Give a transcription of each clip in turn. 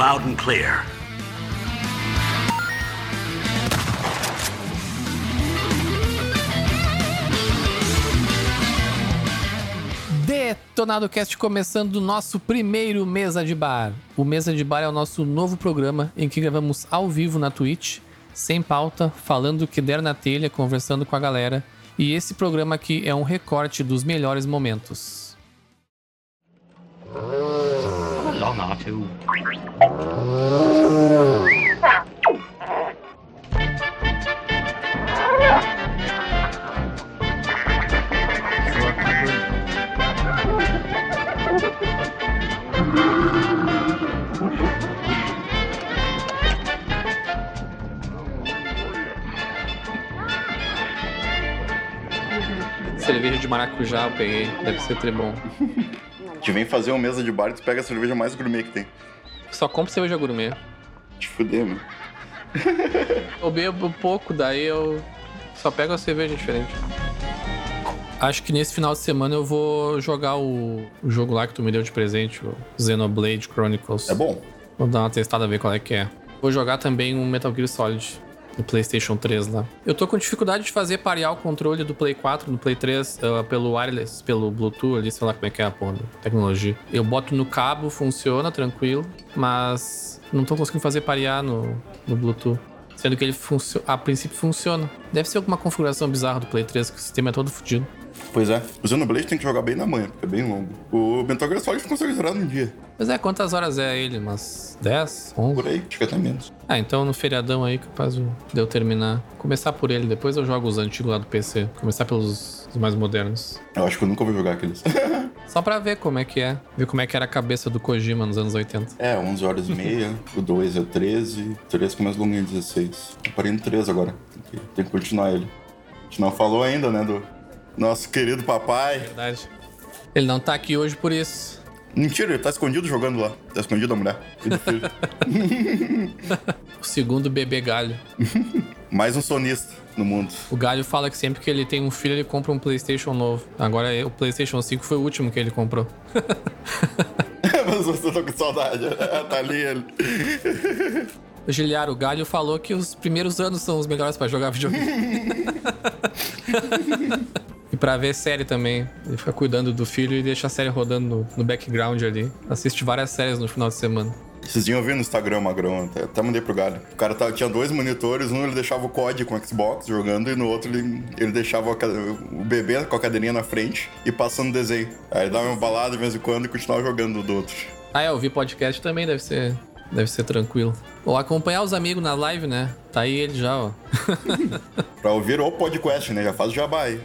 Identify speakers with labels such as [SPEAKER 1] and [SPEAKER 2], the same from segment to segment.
[SPEAKER 1] Loud and clear.
[SPEAKER 2] Detonado Cast começando o nosso primeiro Mesa de Bar. O Mesa de Bar é o nosso novo programa em que gravamos ao vivo na Twitch, sem pauta, falando o que der na telha, conversando com a galera. E esse programa aqui é um recorte dos melhores momentos.
[SPEAKER 1] Long R2.
[SPEAKER 2] Cerveja de maracujá eu peguei, deve ser tribom.
[SPEAKER 3] Te vem fazer uma mesa de bar e tu pega a cerveja mais gourmet que tem.
[SPEAKER 2] Só compro cerveja gourmet.
[SPEAKER 3] Te fuder, mano.
[SPEAKER 2] Eu bebo pouco, daí eu só pego a cerveja diferente. Acho que nesse final de semana eu vou jogar o, o jogo lá que tu me deu de presente, o Xenoblade Chronicles.
[SPEAKER 3] É bom.
[SPEAKER 2] Vou dar uma testada, ver qual é que é. Vou jogar também um Metal Gear Solid no PlayStation 3 lá. Eu tô com dificuldade de fazer parear o controle do Play 4 no Play 3 uh, pelo wireless, pelo Bluetooth ali, sei lá como é que é a porra tecnologia. Eu boto no cabo, funciona tranquilo, mas não tô conseguindo fazer parear no, no Bluetooth. Sendo que ele a princípio funciona. Deve ser alguma configuração bizarra do Play 3, que o sistema é todo fodido.
[SPEAKER 3] Pois é. O Xenoblade tem que jogar bem na manhã, porque é bem longo. O Metal Gear Solid consegue zerar num dia.
[SPEAKER 2] Mas é, quantas horas é ele? Umas 10? 11?
[SPEAKER 3] Por aí, acho que até menos.
[SPEAKER 2] Ah, então no feriadão aí, capaz de eu terminar. Começar por ele, depois eu jogo os antigos lá do PC. Começar pelos os mais modernos.
[SPEAKER 3] Eu acho que eu nunca vou jogar aqueles.
[SPEAKER 2] Só pra ver como é que é. Ver como é que era a cabeça do Kojima nos anos 80.
[SPEAKER 3] é, 11 horas e meia. o 2 é 13. O 3 começa longo em 16. Eu parei no 3 agora. Tem que, tem que continuar ele. A gente não falou ainda, né, do nosso querido papai.
[SPEAKER 2] Verdade. Ele não tá aqui hoje por isso.
[SPEAKER 3] Mentira, ele tá escondido jogando lá. Tá escondido da mulher.
[SPEAKER 2] O segundo bebê galho.
[SPEAKER 3] Mais um sonista no mundo.
[SPEAKER 2] O galho fala que sempre que ele tem um filho, ele compra um PlayStation novo. Agora o PlayStation 5 foi o último que ele comprou.
[SPEAKER 3] Mas você tá com saudade. tá ali ele.
[SPEAKER 2] Giliar, o galho falou que os primeiros anos são os melhores pra jogar videogame. E pra ver série também. Ele fica cuidando do filho e deixa a série rodando no, no background ali. Assiste várias séries no final de semana.
[SPEAKER 3] Vocês iam ver no Instagram, Magrão, até, até mandei pro galho. O cara tava- tinha dois monitores, um ele deixava o COD com o Xbox jogando e no outro ele, ele deixava ca- o bebê com a cadeirinha na frente e passando desenho. Aí dava uma balada de vez em quando e continuava jogando do outro.
[SPEAKER 2] Ah, é, ouvir podcast também deve ser, deve ser tranquilo. Ou acompanhar os amigos na live, né? Tá aí ele já, ó.
[SPEAKER 3] Pra ouvir o podcast, né? Já faz o jabá aí.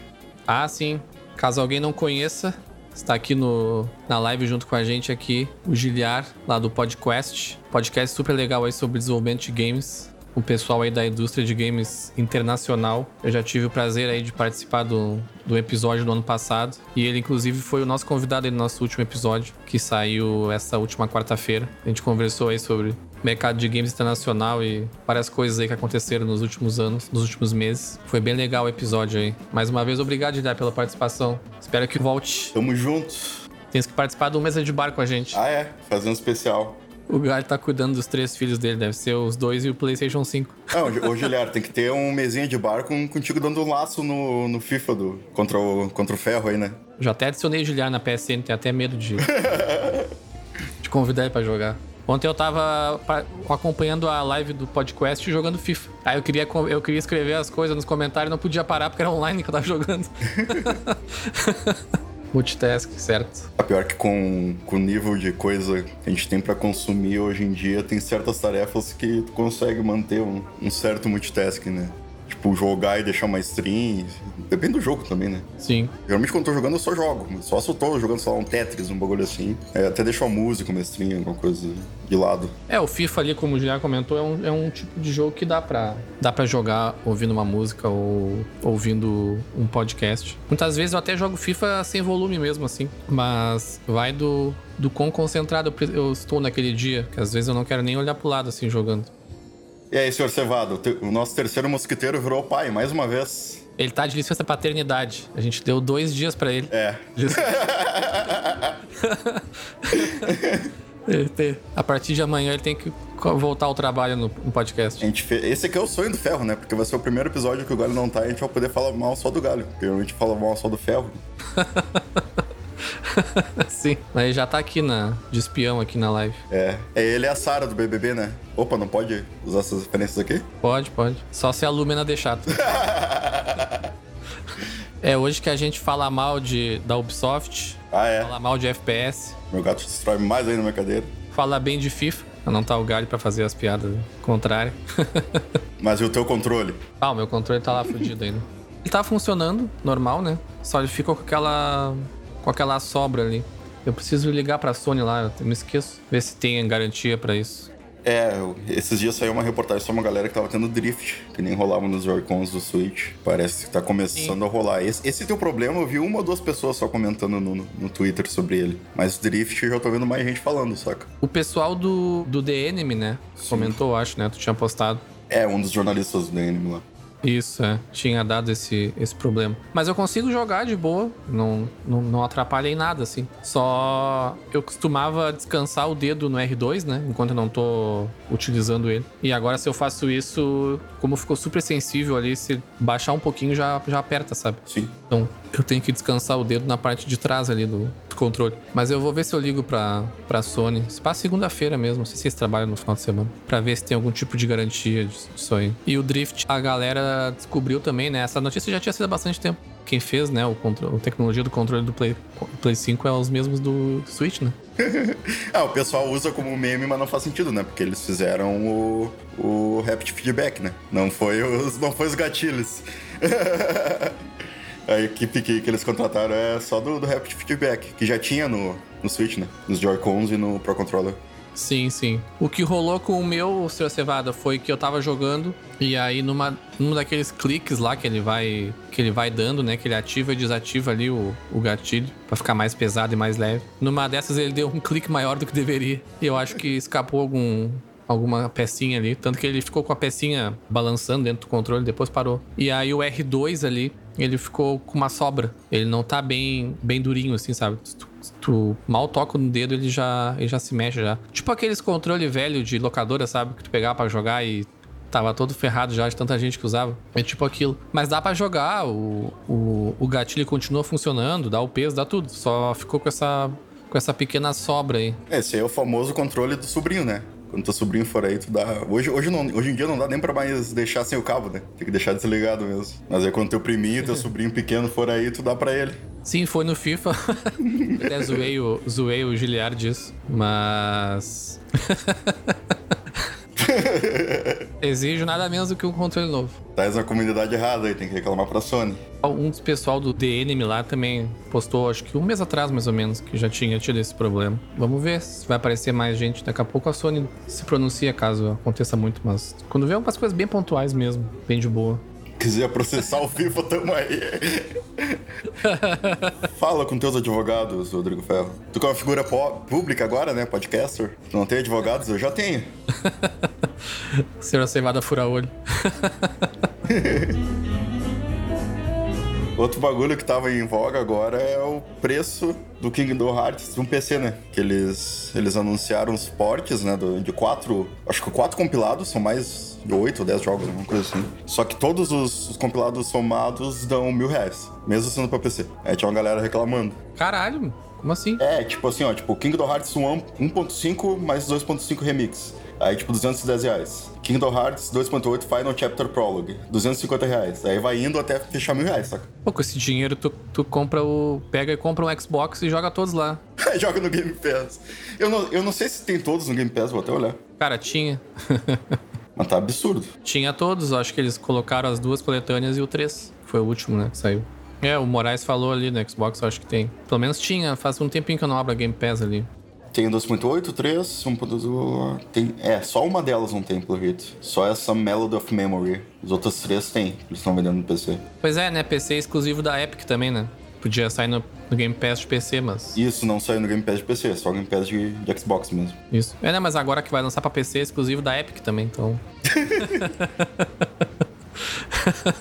[SPEAKER 2] Ah, sim. Caso alguém não conheça, está aqui no, na live junto com a gente aqui, o Giliar, lá do PodQuest. Podcast super legal aí sobre desenvolvimento de games. O pessoal aí da indústria de games internacional. Eu já tive o prazer aí de participar do, do episódio do ano passado. E ele, inclusive, foi o nosso convidado aí no nosso último episódio, que saiu essa última quarta-feira. A gente conversou aí sobre mercado de games internacional e várias coisas aí que aconteceram nos últimos anos, nos últimos meses. Foi bem legal o episódio aí. Mais uma vez, obrigado, Giliar, pela participação. Espero que volte.
[SPEAKER 3] Tamo junto.
[SPEAKER 2] Tens que participar do Mesa de Bar com a gente.
[SPEAKER 3] Ah, é. Fazendo especial.
[SPEAKER 2] O Galho tá cuidando dos três filhos dele, deve ser os dois e o PlayStation 5.
[SPEAKER 3] Não, ô Giliar, tem que ter um mesinha de bar com, contigo dando um laço no, no FIFA do, contra, o, contra o ferro aí, né?
[SPEAKER 2] Já até adicionei o Giliar na PSN, tenho até medo de, de convidar ele pra jogar. Ontem eu tava pa- acompanhando a live do podcast jogando FIFA. Aí eu queria, eu queria escrever as coisas nos comentários, não podia parar porque era online que eu tava jogando. Multitask, certo.
[SPEAKER 3] A pior que com, com o nível de coisa que a gente tem pra consumir hoje em dia, tem certas tarefas que tu consegue manter um, um certo multitasking, né? Tipo, jogar e deixar uma stream. Depende do jogo também, né?
[SPEAKER 2] Sim.
[SPEAKER 3] Geralmente quando eu tô jogando eu só jogo. Só se eu tô jogando, sei lá, um Tetris, um bagulho assim. É, até deixo a música, uma stream, alguma coisa de lado.
[SPEAKER 2] É, o FIFA ali, como o Julián comentou, é um, é um tipo de jogo que dá pra, dá pra jogar ouvindo uma música ou ouvindo um podcast. Muitas vezes eu até jogo FIFA sem volume mesmo, assim. Mas vai do, do quão concentrado eu estou naquele dia. Que às vezes eu não quero nem olhar pro lado, assim, jogando.
[SPEAKER 3] E aí, senhor Cevado, o nosso terceiro mosquiteiro virou pai, mais uma vez.
[SPEAKER 2] Ele tá de licença paternidade. A gente deu dois dias pra ele.
[SPEAKER 3] É.
[SPEAKER 2] Tem- A partir de amanhã ele tem que voltar ao trabalho no, no podcast.
[SPEAKER 3] A gente fe- Esse aqui é o sonho do ferro, né? Porque vai ser o primeiro episódio que o Galho não tá e a gente vai poder falar mal só do Galho. Porque a gente fala mal só do ferro.
[SPEAKER 2] Sim. Mas ele já tá aqui na, de espião aqui na live.
[SPEAKER 3] É. é ele é a Sara do BBB, né? Opa, não pode usar essas referências aqui?
[SPEAKER 2] Pode, pode. Só se a Lumena deixar. é hoje que a gente fala mal de, da Ubisoft,
[SPEAKER 3] Ah, é.
[SPEAKER 2] fala mal de FPS,
[SPEAKER 3] Meu gato destrói mais ainda minha cadeira.
[SPEAKER 2] fala bem de FIFA. Não tá o galho pra fazer as piadas contrárias.
[SPEAKER 3] Mas e o teu controle?
[SPEAKER 2] ah, o meu controle tá lá fudido ainda. Ele tá funcionando, normal, né? Só ele fica com aquela. Com aquela sobra ali. Eu preciso ligar pra Sony lá, eu me esqueço. Ver se tem garantia pra isso.
[SPEAKER 3] É, esses dias saiu uma reportagem sobre uma galera que tava tendo drift, que nem rolava nos Joy-Cons do Switch. Parece que tá começando a rolar. Esse, esse teu problema, eu vi uma ou duas pessoas só comentando no, no Twitter sobre ele. Mas drift eu já tô vendo mais gente falando, saca?
[SPEAKER 2] O pessoal do, do The Enemy, né? Comentou, eu acho, né? Tu tinha postado.
[SPEAKER 3] É, um dos jornalistas do anime lá.
[SPEAKER 2] Isso, é. Tinha dado esse, esse problema. Mas eu consigo jogar de boa. Não, não, não atrapalha em nada, assim. Só eu costumava descansar o dedo no R2, né? Enquanto eu não tô utilizando ele. E agora, se eu faço isso, como ficou super sensível ali, se baixar um pouquinho já, já aperta, sabe?
[SPEAKER 3] Sim.
[SPEAKER 2] Então, eu tenho que descansar o dedo na parte de trás ali do, do controle. Mas eu vou ver se eu ligo pra, pra Sony. Se passa segunda-feira mesmo, não sei se vocês trabalham no final de semana. Pra ver se tem algum tipo de garantia disso aí. E o Drift, a galera descobriu também, né? Essa notícia já tinha sido há bastante tempo. Quem fez, né, o contro- a tecnologia do controle do Play, Play 5 é os mesmos do Switch, né?
[SPEAKER 3] Ah, o pessoal usa como meme, mas não faz sentido, né? Porque eles fizeram o, o Rapid Feedback, né? Não foi os, não foi os gatilhos. A equipe que, que eles contrataram é só do, do Rapid Feedback, que já tinha no, no Switch, né? Nos Joy-Cons e no Pro Controller.
[SPEAKER 2] Sim, sim. O que rolou com o meu, Sr. Cevada, foi que eu tava jogando e aí numa, num daqueles cliques lá que ele vai que ele vai dando, né, que ele ativa e desativa ali o, o gatilho pra ficar mais pesado e mais leve. Numa dessas ele deu um clique maior do que deveria e eu acho que escapou algum alguma pecinha ali, tanto que ele ficou com a pecinha balançando dentro do controle, depois parou. E aí o R2 ali, ele ficou com uma sobra. Ele não tá bem bem durinho assim, sabe? Tu- tu mal toca no dedo, ele já, ele já se mexe já. Tipo aqueles controle velho de locadora, sabe? Que tu pegava pra jogar e tava todo ferrado já de tanta gente que usava. É tipo aquilo. Mas dá pra jogar, o, o, o gatilho continua funcionando, dá o peso, dá tudo. Só ficou com essa, com essa pequena sobra aí.
[SPEAKER 3] Esse aí é o famoso controle do sobrinho, né? Quando teu sobrinho for aí, tu dá. Hoje, hoje, não, hoje em dia não dá nem pra mais deixar sem o cabo, né? Tem que deixar desligado mesmo. Mas aí quando teu priminho, teu sobrinho pequeno for aí, tu dá pra ele.
[SPEAKER 2] Sim, foi no FIFA. Até zoei o, zoei o Giliard disso. Mas. Exijo nada menos do que um controle novo.
[SPEAKER 3] Tá na comunidade errada aí, tem que reclamar pra Sony.
[SPEAKER 2] Um dos pessoal do The Enemy lá também postou, acho que um mês atrás mais ou menos, que já tinha tido esse problema. Vamos ver se vai aparecer mais gente. Daqui a pouco a Sony se pronuncia caso aconteça muito, mas quando vê umas coisas bem pontuais mesmo, bem de boa.
[SPEAKER 3] Quiser processar o FIFA, tamo aí. Fala com teus advogados, Rodrigo Ferro. Tu que é uma figura pública agora, né? Podcaster. Tu não tem advogados? Eu já tenho.
[SPEAKER 2] Senhora Cevada fura olho.
[SPEAKER 3] Outro bagulho que tava em voga agora é o preço do Kingdom Hearts no PC, né? Que eles, eles anunciaram os portes, né? do- de quatro. Acho que quatro compilados, são mais de oito ou dez jogos, alguma coisa assim. Só que todos os, os compilados somados dão mil reais, mesmo sendo pra PC. Aí tinha uma galera reclamando.
[SPEAKER 2] Caralho, como assim?
[SPEAKER 3] É, tipo assim, ó, tipo, Kingdom Hearts 1 1.5 mais 2.5 remix. Aí, tipo, 210 reais. Kingdom Hearts 2.8 Final Chapter Prologue, 250 reais. Aí vai indo até fechar mil reais, saca?
[SPEAKER 2] Pô, com esse dinheiro tu, tu compra o. pega e compra um Xbox e joga todos lá.
[SPEAKER 3] Joga no Game Pass. Eu não, eu não sei se tem todos no Game Pass, vou até olhar.
[SPEAKER 2] Cara, tinha.
[SPEAKER 3] Mas tá absurdo.
[SPEAKER 2] tinha todos, acho que eles colocaram as duas coletâneas e o 3. Foi o último, né, que saiu. É, o Moraes falou ali no Xbox, eu acho que tem. Pelo menos tinha, faz um tempinho que eu não abro a Game Pass ali.
[SPEAKER 3] Tem 2.8, 3, 1.2. Tem. É, só uma delas não tem, pelo jeito. Só essa Melody of Memory. Os outros três tem. Eles estão vendendo no PC.
[SPEAKER 2] Pois é, né? PC é exclusivo da Epic também, né? Podia sair no, no Game Pass de PC, mas.
[SPEAKER 3] Isso não saiu no Game Pass de PC, é só Game Pass de, de Xbox mesmo.
[SPEAKER 2] Isso. É, né? Mas agora que vai lançar pra PC é exclusivo da Epic também, então.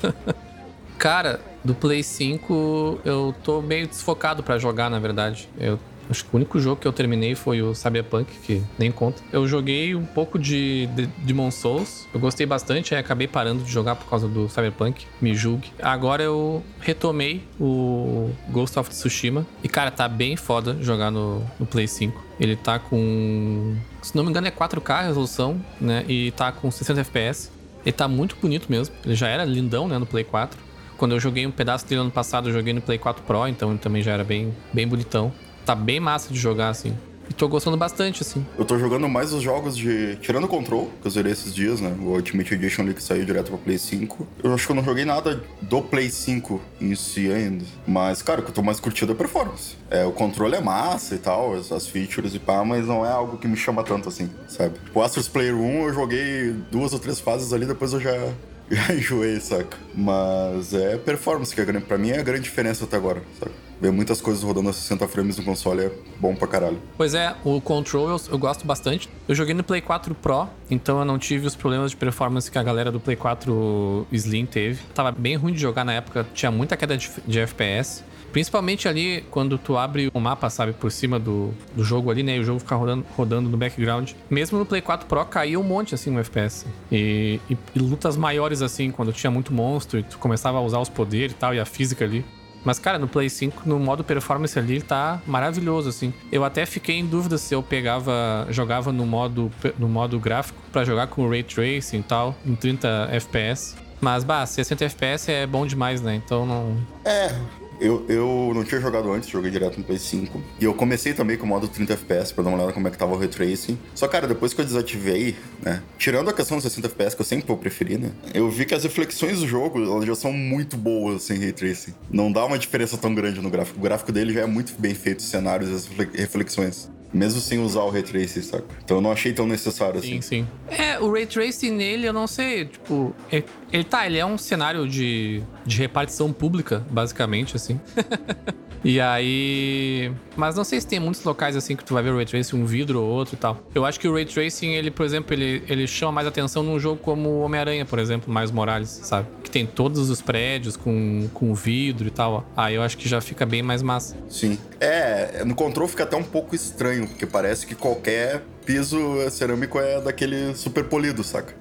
[SPEAKER 2] Cara, do Play 5 eu tô meio desfocado pra jogar, na verdade. Eu Acho que o único jogo que eu terminei foi o Cyberpunk, que nem conta. Eu joguei um pouco de, de Demon Souls. Eu gostei bastante, aí acabei parando de jogar por causa do Cyberpunk. Me julgue. Agora eu retomei o Ghost of Tsushima. E, cara, tá bem foda jogar no, no Play 5. Ele tá com. Se não me engano, é 4K a resolução, né? E tá com 60 FPS. Ele tá muito bonito mesmo. Ele já era lindão, né, no Play 4. Quando eu joguei um pedaço dele ano passado, eu joguei no Play 4 Pro, então ele também já era bem, bem bonitão tá bem massa de jogar, assim. E tô gostando bastante, assim.
[SPEAKER 3] Eu tô jogando mais os jogos de. Tirando o Control, que eu zerei esses dias, né? O Ultimate Edition ali que saiu direto pra Play 5. Eu acho que eu não joguei nada do Play 5 em si ainda. Mas, cara, o que eu tô mais curtindo é a performance. É, o controle é massa e tal, as features e pá, mas não é algo que me chama tanto assim, sabe? O Astros Player 1 eu joguei duas ou três fases ali, depois eu já já enjoei, saca? Mas é performance que é grande. Pra mim é a grande diferença até agora, saca? Ver muitas coisas rodando a 60 frames no console é bom pra caralho.
[SPEAKER 2] Pois é, o Control eu, eu, gosto bastante. Eu joguei no Play 4 Pro, então eu não tive os problemas de performance que a galera do Play 4 Slim teve. Tava bem ruim de jogar na época, tinha muita queda de, de FPS. Principalmente ali quando tu abre o mapa, sabe, por cima do, do jogo ali, né? E o jogo fica rodando, rodando no background. Mesmo no Play 4 Pro caiu um monte, assim, no FPS. E, e, e lutas maiores, assim, quando tinha muito monstro e tu começava a usar os poderes e tal, e a física ali. Mas, cara, no Play 5, no modo performance ali, tá maravilhoso, assim. Eu até fiquei em dúvida se eu pegava, jogava no modo, no modo gráfico para jogar com Ray Tracing e tal, em 30 FPS. Mas, bah, 60 FPS é bom demais, né? Então não.
[SPEAKER 3] É, eu, eu não tinha jogado antes, joguei direto no Play 5. E eu comecei também com o modo 30 FPS pra dar uma olhada como é que tava o Ray Tracing. Só, cara, depois que eu desativei, né? Tirando a questão dos 60 FPS, que eu sempre vou preferir, né? Eu vi que as reflexões do jogo, elas já são muito boas sem Ray Tracing. Não dá uma diferença tão grande no gráfico. O gráfico dele já é muito bem feito, os cenários e as reflexões. Mesmo sem usar o Ray Tracing, saca? Então eu não achei tão necessário
[SPEAKER 2] sim,
[SPEAKER 3] assim.
[SPEAKER 2] Sim, sim. É, o Ray Tracing nele, eu não sei, tipo... Ele, ele tá, ele é um cenário de, de repartição pública, basicamente, assim. E aí. Mas não sei se tem muitos locais assim que tu vai ver o Ray Tracing, um vidro ou outro e tal. Eu acho que o Ray Tracing, ele, por exemplo, ele, ele chama mais atenção num jogo como Homem-Aranha, por exemplo, mais Morales, sabe? Que tem todos os prédios com, com vidro e tal. Aí eu acho que já fica bem mais massa.
[SPEAKER 3] Sim. É, no controle fica até um pouco estranho, porque parece que qualquer piso cerâmico é daquele super polido, saca?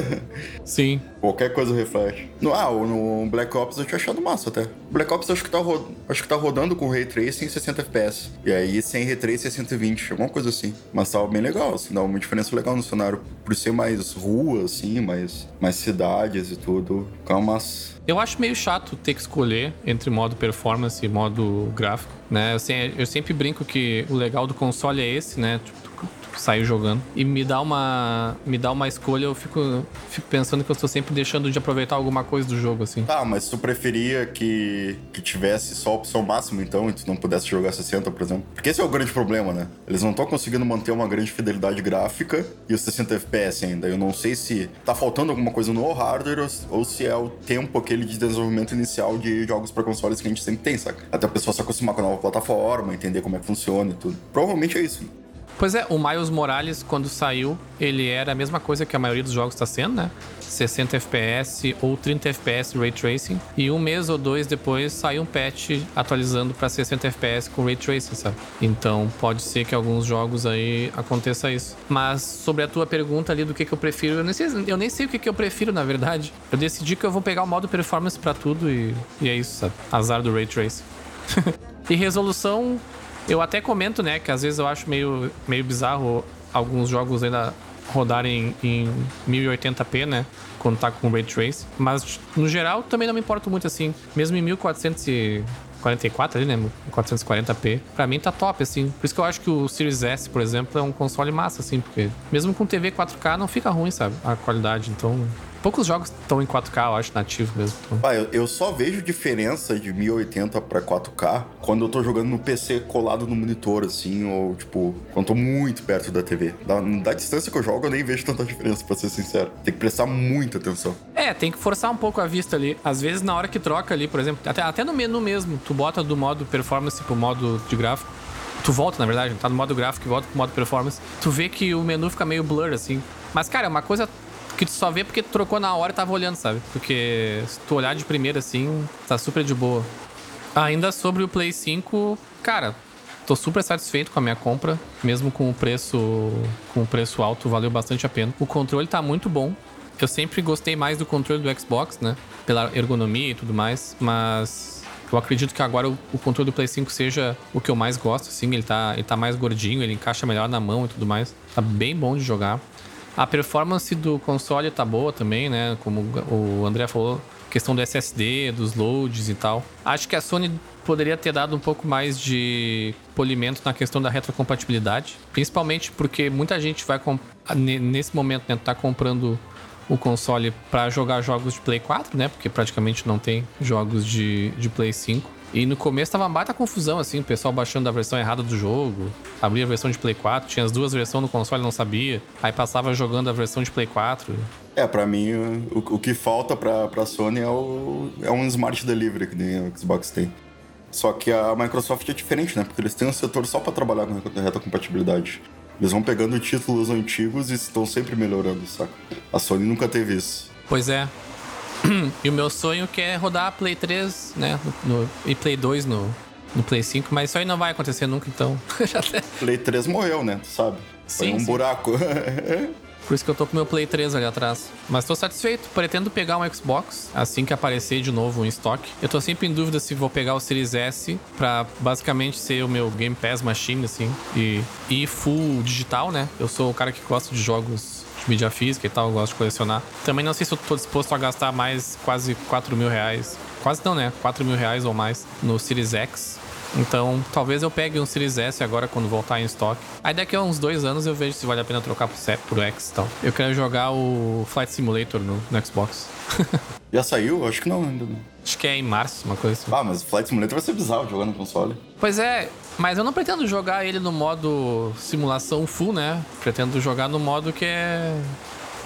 [SPEAKER 2] Sim.
[SPEAKER 3] Qualquer coisa reflete. No, ah, no Black Ops eu tinha achado massa até. Black Ops acho que tá, ro acho que tá rodando com Ray Tracing em 60 FPS. E aí sem Ray Tracing é 120, alguma coisa assim. Mas tava bem legal, assim, dá uma diferença legal no cenário. Por ser mais rua, assim, mais, mais cidades e tudo. Calma, mas
[SPEAKER 2] eu acho meio chato ter que escolher entre modo performance e modo gráfico, né? Eu, eu sempre brinco que o legal do console é esse, né? Tipo, sair jogando. E me dá uma me dá uma escolha, eu fico, fico pensando que eu estou sempre deixando de aproveitar alguma coisa do jogo, assim.
[SPEAKER 3] Tá, mas tu preferia que, que tivesse só a opção máxima, então, e tu não pudesse jogar 60, por exemplo? Porque esse é o grande problema, né? Eles não estão conseguindo manter uma grande fidelidade gráfica e os 60 FPS ainda. Eu não sei se tá faltando alguma coisa no hardware ou se é o tempo aquele de desenvolvimento inicial de jogos para consoles que a gente sempre tem, saca? Até a pessoa se acostumar com a nova plataforma, entender como é que funciona e tudo. Provavelmente é isso.
[SPEAKER 2] Pois é, o Miles Morales, quando saiu, ele era a mesma coisa que a maioria dos jogos está sendo, né? 60 FPS ou 30 FPS Ray Tracing. E um mês ou dois depois saiu um patch atualizando para 60 FPS com Ray Tracing, sabe? Então pode ser que alguns jogos aí aconteça isso. Mas sobre a tua pergunta ali do que, que eu prefiro, eu nem, sei, eu nem sei o que, que eu prefiro, na verdade. Eu decidi que eu vou pegar o modo performance para tudo e, e é isso, sabe? Azar do Ray Tracing. e resolução, eu até comento, né, que às vezes eu acho meio, meio bizarro alguns jogos ainda rodarem em 1080p, né? Quando tá com Ray Trace. Mas, no geral, também não me importo muito assim. Mesmo em 1444 ali, né? 440p. Pra mim tá top, assim. Por isso que eu acho que o Series S, por exemplo, é um console massa, assim. Porque mesmo com TV 4K não fica ruim, sabe? A qualidade. Então, Poucos jogos estão em 4K, eu acho, nativo mesmo.
[SPEAKER 3] Então. Ah, eu, eu, só vejo diferença de 1080 pra 4K quando eu tô jogando no PC colado no monitor, assim, ou tipo, quando tô muito perto da TV. Da, da distância que eu jogo, eu nem vejo tanta diferença, pra ser sincero. Tem que prestar muita atenção.
[SPEAKER 2] É, tem que forçar um pouco a vista ali. Às vezes, na hora que troca ali, por exemplo, até, até no menu mesmo, tu bota do modo performance pro modo de gráfico. Tu volta, na verdade, tá no modo gráfico e volta pro modo performance. Tu vê que o menu fica meio blur, assim. Mas, cara, é uma coisa que tu só vê porque tu trocou na hora e tava olhando, sabe? Porque se tu olhar de primeira assim, tá super de boa. Ainda sobre o Play 5, cara, tô super satisfeito com a minha compra, mesmo com o preço com o preço alto, valeu bastante a pena. O controle tá muito bom. Eu sempre gostei mais do controle do Xbox, né? Pela ergonomia e tudo mais, mas eu acredito que agora o, controle do Play 5 seja o que eu mais gosto, assim, ele tá, ele tá mais gordinho, ele encaixa melhor na mão e tudo mais. Tá bem bom de jogar. A performance do console tá boa também, né? Como o André falou, questão do SSD, dos loads e tal. Acho que a Sony poderia ter dado um pouco mais de polimento na questão da retrocompatibilidade, principalmente porque muita gente vai nesse momento né, tá comprando o console para jogar jogos de Play 4, né? Porque praticamente não tem jogos de, de Play 5. E no começo tava uma baita confusão, assim, o pessoal baixando a versão errada do jogo, abria a versão de Play 4, tinha as duas versões no console não sabia, aí passava jogando a versão de Play 4.
[SPEAKER 3] É, pra mim, o, o que falta pra, pra Sony é, o, é um Smart Delivery que nem o Xbox tem. Só que a Microsoft é diferente, né? Porque eles têm um setor só para trabalhar com reta compatibilidade. Eles vão pegando títulos antigos e estão sempre melhorando, saca? A Sony nunca teve isso.
[SPEAKER 2] Pois é. E o meu sonho que é rodar Play 3, né? No, e Play 2 no, no Play 5, mas isso aí não vai acontecer nunca, então.
[SPEAKER 3] Play 3 morreu, né? Tu sabe? Foi sim, um sim. buraco.
[SPEAKER 2] Por isso que eu tô com meu Play 3 ali atrás. Mas tô satisfeito. Pretendo pegar um Xbox assim que aparecer de novo em estoque. Eu tô sempre em dúvida se vou pegar o Series S pra basicamente ser o meu Game Pass Machine, assim. E, e full digital, né? Eu sou o cara que gosta de jogos de mídia física e tal, eu gosto de colecionar. Também não sei se eu tô disposto a gastar mais quase 4 mil reais. Quase não, né? 4 mil reais ou mais no Series X então, talvez eu pegue um Series S agora quando voltar em estoque. Aí daqui a uns dois anos eu vejo se vale a pena trocar pro, C, pro X e tal. Eu quero jogar o Flight Simulator no, no Xbox.
[SPEAKER 3] Já saiu? Acho que não ainda.
[SPEAKER 2] Acho que é em março, uma coisa assim.
[SPEAKER 3] Ah, mas o Flight Simulator vai ser bizarro jogar no console.
[SPEAKER 2] Pois é, mas eu não pretendo jogar ele no modo simulação full, né? Pretendo jogar no modo que é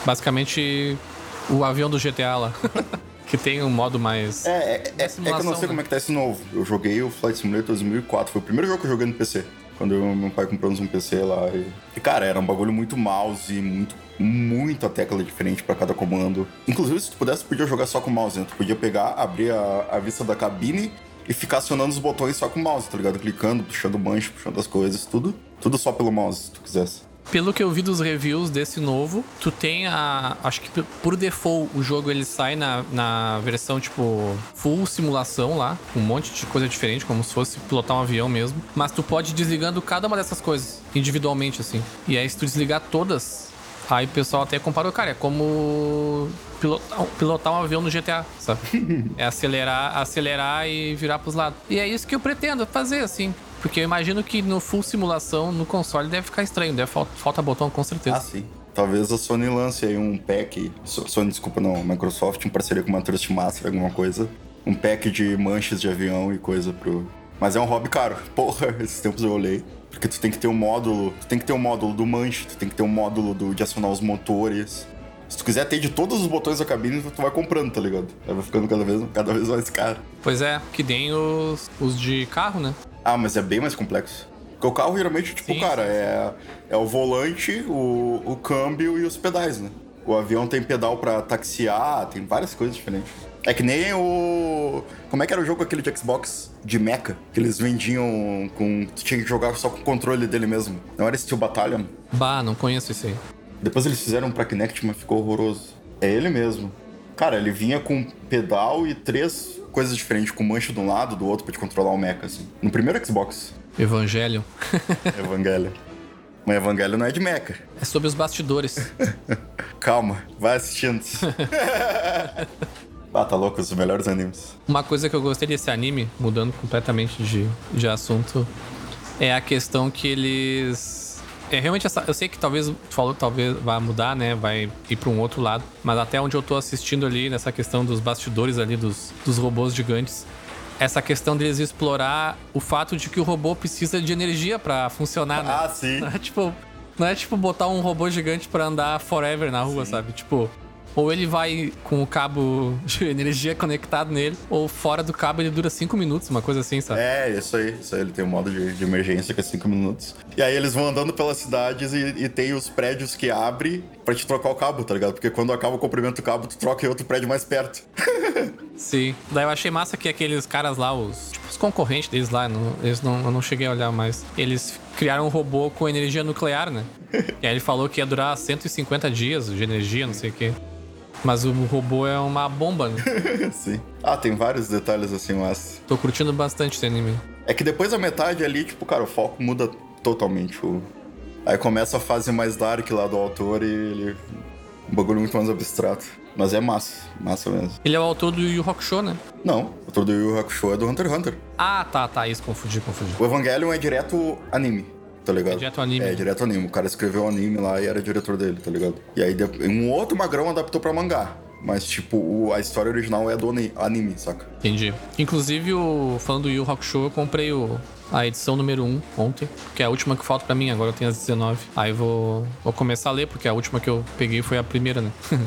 [SPEAKER 2] basicamente o avião do GTA lá. que tem um modo mais.
[SPEAKER 3] É, é, é, é que eu não sei né? como é que tá esse novo. Eu joguei o Flight Simulator 2004, foi o primeiro jogo que eu joguei no PC. Quando eu, meu pai comprou um PC lá. E, e, cara, era um bagulho muito mouse, muito, muita tecla diferente para cada comando. Inclusive, se tu pudesse, podia jogar só com mouse, né? Tu podia pegar, abrir a, a vista da cabine e ficar acionando os botões só com mouse, tá ligado? Clicando, puxando o manche, puxando as coisas, tudo. Tudo só pelo mouse, se tu quisesse.
[SPEAKER 2] Pelo que eu vi dos reviews desse novo, tu tem a. Acho que por default o jogo ele sai na, na versão tipo full simulação lá, com um monte de coisa diferente, como se fosse pilotar um avião mesmo. Mas tu pode ir desligando cada uma dessas coisas individualmente, assim. E aí, se tu desligar todas, aí o pessoal até comparou, cara, é como pilotar, pilotar um avião no GTA, sabe? é acelerar, acelerar e virar pros lados. E é isso que eu pretendo fazer, assim. Porque eu imagino que no full simulação, no console, deve ficar estranho. Deve falta, falta botão com certeza.
[SPEAKER 3] Ah, sim. Talvez a Sony lance aí um pack. Sony, desculpa, não. Microsoft, em parceria com uma Trustmaster, alguma coisa. Um pack de manches de avião e coisa pro. Mas é um hobby caro. Porra, esses tempos eu olhei. Porque tu tem que ter um módulo. Tu tem que ter um módulo do manche, tu tem que ter um módulo do, de acionar os motores. Se tu quiser ter de todos os botões da cabine, tu vai comprando, tá ligado? Aí vai ficando cada vez, cada vez mais caro.
[SPEAKER 2] Pois é, que nem os, os de carro, né?
[SPEAKER 3] Ah, mas é bem mais complexo. Porque o carro geralmente, tipo, sim, cara, sim. É, é o volante, o, o câmbio e os pedais, né? O avião tem pedal para taxiar, tem várias coisas diferentes. É que nem o. Como é que era o jogo aquele de Xbox de Mecha? Que eles vendiam com. Tu tinha que jogar só com o controle dele mesmo. Não era Steel Battalion?
[SPEAKER 2] Bah, não conheço esse aí.
[SPEAKER 3] Depois eles fizeram pra Kinect, mas ficou horroroso. É ele mesmo. Cara, ele vinha com pedal e três coisas diferentes, com mancha de um lado, do outro, pra te controlar o mecha, assim. No primeiro Xbox.
[SPEAKER 2] Evangelho.
[SPEAKER 3] Evangelho. Mas Evangelho não é de mecha.
[SPEAKER 2] É sobre os bastidores.
[SPEAKER 3] Calma, vai assistindo. ah, tá louco, os melhores animes.
[SPEAKER 2] Uma coisa que eu gostei desse anime, mudando completamente de, de assunto, é a questão que eles é realmente essa. Eu sei que talvez tu falou que talvez vai mudar, né? Vai ir para um outro lado. Mas até onde eu tô assistindo ali, nessa questão dos bastidores ali, dos, dos robôs gigantes, essa questão deles explorar o fato de que o robô precisa de energia para funcionar, né?
[SPEAKER 3] Ah, sim.
[SPEAKER 2] Não é tipo, não é tipo botar um robô gigante para andar forever na rua, sim. sabe? Tipo, Ou ele vai com o cabo de energia conectado nele, ou fora do cabo ele dura 5 minutos, uma coisa assim, sabe?
[SPEAKER 3] É, isso aí. Isso aí. Ele tem um modo de, de emergência que é 5 minutos. E aí eles vão andando pelas cidades e, e tem os prédios que abre pra te trocar o cabo, tá ligado? Porque quando acaba o comprimento do cabo, tu troca em outro prédio mais perto.
[SPEAKER 2] Sim. Daí eu achei massa que aqueles caras lá, os, tipo, os concorrentes deles lá, não, eles não, eu não cheguei a olhar mais. Eles criaram um robô com energia nuclear, né? e aí ele falou que ia durar 150 dias de energia, não sei o quê. Mas o robô é uma bomba, né?
[SPEAKER 3] Sim. Ah, tem vários detalhes assim, mas.
[SPEAKER 2] Tô curtindo bastante esse anime.
[SPEAKER 3] É que depois da metade ali, tipo, cara, o foco muda totalmente. O... Aí começa a fase mais dark lá do autor e ele. Um bagulho muito mais abstrato. Mas é massa, massa mesmo.
[SPEAKER 2] Ele é o autor do Yu Hakusho, né?
[SPEAKER 3] Não, o autor do Yu Yu Hakusho é do Hunter x Hunter.
[SPEAKER 2] Ah, tá, tá, isso, confundi, confundi.
[SPEAKER 3] O Evangelion é direto anime, tá ligado?
[SPEAKER 2] É direto anime.
[SPEAKER 3] É, direto anime. O cara escreveu anime lá e era diretor dele, tá ligado? E aí um outro magrão adaptou pra mangá. Mas, tipo, a história original é do ani- anime, saca?
[SPEAKER 2] Entendi. Inclusive, o, falando do Yu Hakusho, eu comprei o, a edição número 1 ontem, que é a última que falta pra mim, agora eu tenho as 19. Aí vou, vou começar a ler, porque a última que eu peguei foi a primeira, né?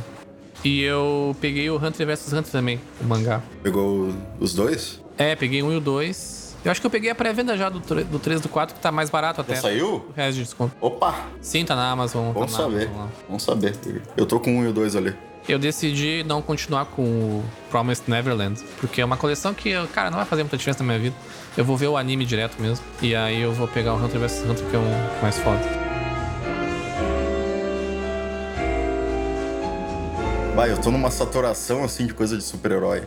[SPEAKER 2] e eu peguei o Hunter vs Hunter também, o mangá.
[SPEAKER 3] Pegou os dois?
[SPEAKER 2] É, peguei um e o dois. Eu acho que eu peguei a pré-venda já do, do 3 do 4, que tá mais barato até.
[SPEAKER 3] Já saiu?
[SPEAKER 2] O resto de desconto.
[SPEAKER 3] Opa!
[SPEAKER 2] Sim, tá na Amazon. Tá na
[SPEAKER 3] saber.
[SPEAKER 2] Amazon.
[SPEAKER 3] Bom saber. Eu tô com um e o dois ali.
[SPEAKER 2] Eu decidi não continuar com o Promised Neverland, porque é uma coleção que, cara, não vai fazer muita diferença na minha vida. Eu vou ver o anime direto mesmo, e aí eu vou pegar o Hunter vs Hunter, que é o mais foda.
[SPEAKER 3] Vai, eu tô numa saturação assim de coisa de super-herói.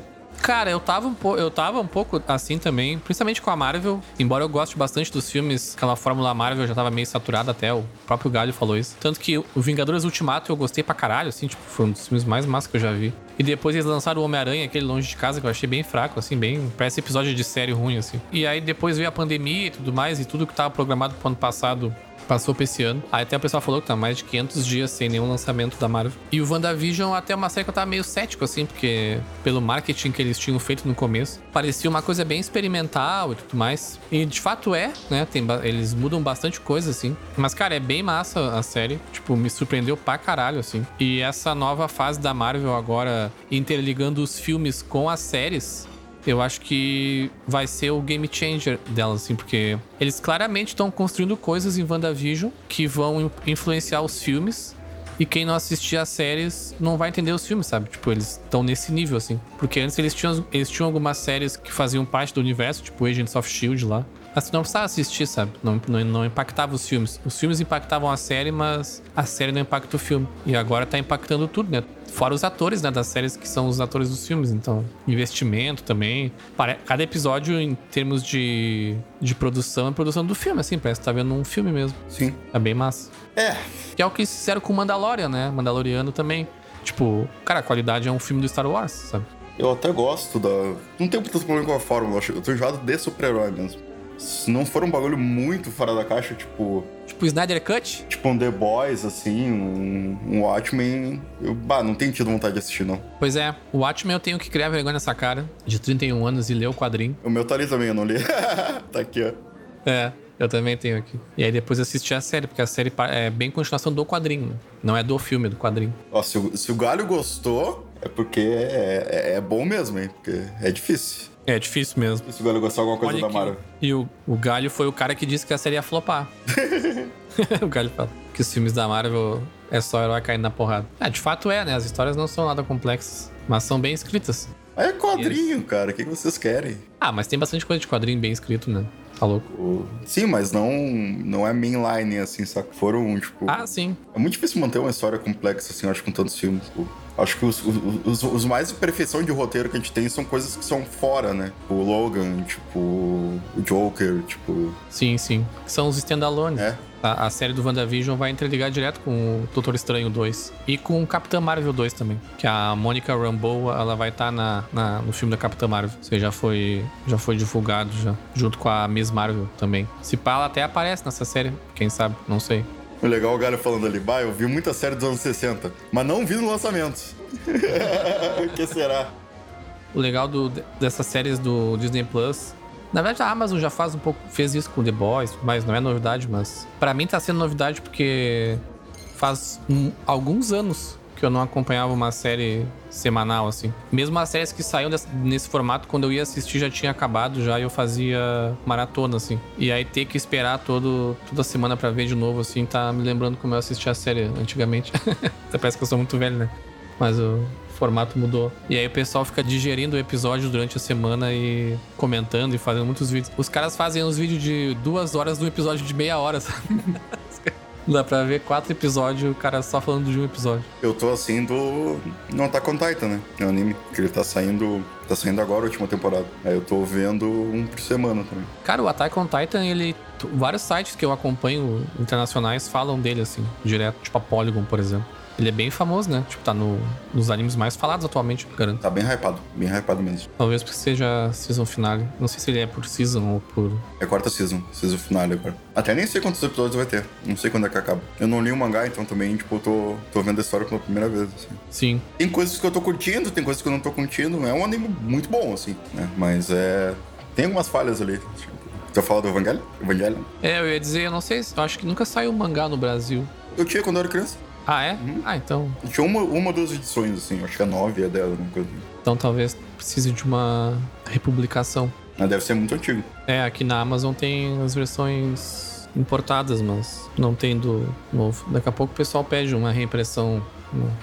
[SPEAKER 2] Cara, eu tava, um po- eu tava um pouco assim também, principalmente com a Marvel. Embora eu goste bastante dos filmes, aquela fórmula Marvel já tava meio saturada até, o próprio Galho falou isso. Tanto que o Vingadores Ultimato eu gostei pra caralho, assim, tipo, foi um dos filmes mais massa que eu já vi. E depois eles lançaram o Homem-Aranha, aquele Longe de Casa, que eu achei bem fraco, assim, bem. Parece episódio de série ruim, assim. E aí depois veio a pandemia e tudo mais, e tudo que tava programado pro ano passado passou pra esse ano. Aí até o pessoal falou que tá mais de 500 dias sem nenhum lançamento da Marvel. E o WandaVision até uma série que eu tava meio cético, assim, porque pelo marketing que eles tinham feito no começo, parecia uma coisa bem experimental e tudo mais. E de fato é, né? Tem eles mudam bastante coisa, assim. Mas, cara, é bem massa a série. Tipo, me surpreendeu pra caralho, assim. E essa nova fase da Marvel agora, interligando os filmes com as séries, eu acho que vai ser o game changer dela, assim, porque eles claramente estão construindo coisas em WandaVision que vão in- influenciar os filmes. E quem não assistir as séries não vai entender os filmes, sabe? Tipo, eles estão nesse nível, assim. Porque antes eles tinham, eles tinham algumas séries que faziam parte do universo, tipo Agents of Shield lá. Tu não precisava assistir, sabe? Não, não, não impactava os filmes. Os filmes impactavam a série, mas a série não impacta o filme. E agora tá impactando tudo, né? Fora os atores, né, das séries que são os atores dos filmes. Então, investimento também. Cada episódio, em termos de, de produção, é produção do filme, assim. Parece que tá vendo um filme mesmo.
[SPEAKER 3] Sim.
[SPEAKER 2] É bem massa.
[SPEAKER 3] É,
[SPEAKER 2] Que é o que fizeram com o Mandalorian, né? Mandaloriano também. Tipo, cara, a qualidade é um filme do Star Wars, sabe?
[SPEAKER 3] eu até gosto da. Não tenho tanto problema com a fórmula, eu tô enjoado de super-herói mesmo. Se não for um bagulho muito fora da caixa, tipo.
[SPEAKER 2] Tipo, Snyder Cut?
[SPEAKER 3] Tipo um The Boys, assim, um, um Watchmen. Eu, bah, não tenho tido vontade de assistir, não.
[SPEAKER 2] Pois é, o Watchmen eu tenho que criar vergonha nessa cara, de 31 anos, e ler o quadrinho.
[SPEAKER 3] O meu tá ali também, eu não li. tá aqui, ó.
[SPEAKER 2] É, eu também tenho aqui. E aí depois assisti a série, porque a série é bem continuação do quadrinho. né? Não é do filme, é do quadrinho.
[SPEAKER 3] Ó, se o, se o Galho gostou, é porque é, é, é bom mesmo, hein? Porque é difícil.
[SPEAKER 2] É difícil mesmo.
[SPEAKER 3] Se o Galho gostar alguma coisa
[SPEAKER 2] Olha
[SPEAKER 3] da Marvel.
[SPEAKER 2] que... E o, o Galho foi o cara que disse que a série ia flopar. o Galho fala que os filmes da Marvel é só herói caindo na porrada. É, de fato é, né? As histórias não são nada complexas, mas são bem escritas.
[SPEAKER 3] É quadrinho, cara. O que, vocês querem?
[SPEAKER 2] Ah, mas tem bastante coisa de quadrinho bem escrito, né? Tá louco.
[SPEAKER 3] Sim, mas não, não é mainline, assim, saca? Foram, tipo...
[SPEAKER 2] Ah, sim.
[SPEAKER 3] É muito difícil manter uma história complexa, assim, eu acho, com tantos filmes. Tipo, acho que os, os, os mais de perfeição de roteiro que a gente tem são coisas que são fora, né? Tipo, o Logan, tipo, o Joker, tipo...
[SPEAKER 2] Sim, sim. São os standalones.
[SPEAKER 3] É.
[SPEAKER 2] A, a série do WandaVision vai interligar direto com o Doutor Estranho 2. E com o Capitã Marvel 2 também. Que a Mônica Rambeau, ela vai estar na, na- no filme da Capitã Marvel. Isso aí já foi, já foi divulgado já. Junto com a Miss Marvel também. Se pá, ela até aparece nessa série. Quem sabe? Não sei.
[SPEAKER 3] O legal é o Galho falando ali, bah, eu vi muita série dos anos 60, mas não vi no lançamento. o que será?
[SPEAKER 2] O legal do- dessas séries do Disney Plus. Na verdade, a Amazon já faz um pouco. fez isso com The Boys, mas não é novidade, mas. Pra mim tá sendo novidade porque faz um- alguns anos que eu não acompanhava uma série semanal, assim. Mesmo as séries que saíam nesse formato, quando eu ia assistir já tinha acabado já eu fazia maratona, assim. E aí ter que esperar todo, toda semana para ver de novo, assim, tá me lembrando como eu assistia a série antigamente. Até parece que eu sou muito velho, né? Mas o formato mudou. E aí o pessoal fica digerindo o episódio durante a semana e comentando e fazendo muitos vídeos. Os caras fazem uns vídeos de duas horas do episódio de meia hora, sabe? Dá pra ver quatro episódios, o cara só falando de um episódio.
[SPEAKER 3] Eu tô assim do. Não tá com Titan, né? É um anime. Que ele tá saindo. Tá saindo agora a última temporada. Aí eu tô vendo um por semana também.
[SPEAKER 2] Cara, o Attack on Titan, ele. Vários sites que eu acompanho internacionais falam dele, assim, direto. Tipo a Polygon, por exemplo. Ele é bem famoso, né? Tipo, tá no, nos animes mais falados atualmente, garanto.
[SPEAKER 3] Tá bem hypado, bem hypado mesmo.
[SPEAKER 2] Talvez porque seja season finale. Não sei se ele é por season ou por.
[SPEAKER 3] É quarta season, season finale agora. Até nem sei quantos episódios vai ter. Não sei quando é que acaba. Eu não li o mangá, então também, tipo, eu tô, tô vendo a história pela primeira vez, assim.
[SPEAKER 2] Sim.
[SPEAKER 3] Tem coisas que eu tô curtindo, tem coisas que eu não tô curtindo. É um anime muito bom, assim, né? Mas é. Tem algumas falhas ali. Tipo, tu fala do Evangelho? Evangelho?
[SPEAKER 2] É, eu ia dizer, eu não sei, eu acho que nunca saiu mangá no Brasil.
[SPEAKER 3] Eu tinha quando eu era criança.
[SPEAKER 2] Ah, é? Ah, então.
[SPEAKER 3] Tinha uma, uma ou duas edições, assim, acho que a nove é dela, alguma coisa. assim.
[SPEAKER 2] Então talvez precise de uma republicação.
[SPEAKER 3] Mas deve ser muito antigo.
[SPEAKER 2] É, aqui na Amazon tem as versões importadas, mas não tem do novo. Daqui a pouco o pessoal pede uma reimpressão.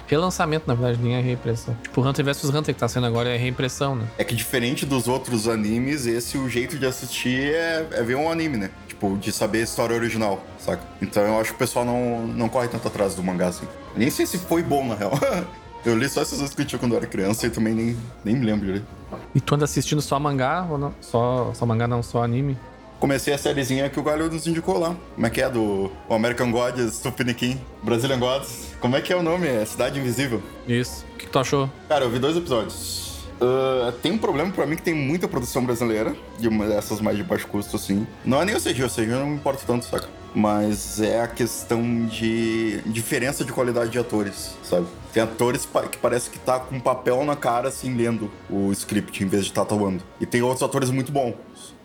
[SPEAKER 2] Relançamento, na verdade, nem é reimpressão. Tipo, Hunter vs Hunter que tá sendo agora é reimpressão, né?
[SPEAKER 3] É que diferente dos outros animes, esse o jeito de assistir é, é ver um anime, né? Tipo, de saber a história original, saca? Então eu acho que o pessoal não, não corre tanto atrás do mangá, assim. Nem sei se foi bom, na real. eu li só essas coisas que eu tinha quando eu era criança e também nem, nem me lembro direito.
[SPEAKER 2] E tu anda assistindo só mangá ou não? Só, só mangá, não, só anime?
[SPEAKER 3] Comecei a sériezinha que o Galho nos indicou lá. Como é que é? Do o American Gods, Tupiniquim, Brazilian Gods. Como é que é o nome? É Cidade Invisível.
[SPEAKER 2] Isso. O que, tu achou?
[SPEAKER 3] Cara, eu vi dois episódios. Ah, tem um problema pra mim que tem muita produção brasileira, de uma dessas mais de baixo custo, assim. Não é nem o CG, o CG eu não me importo tanto, saca? Mas é a questão de diferença de qualidade de atores, sabe? Tem atores que parece que tá com papel na cara, assim, lendo o script, em vez de estar atuando. E tem outros atores muito bons,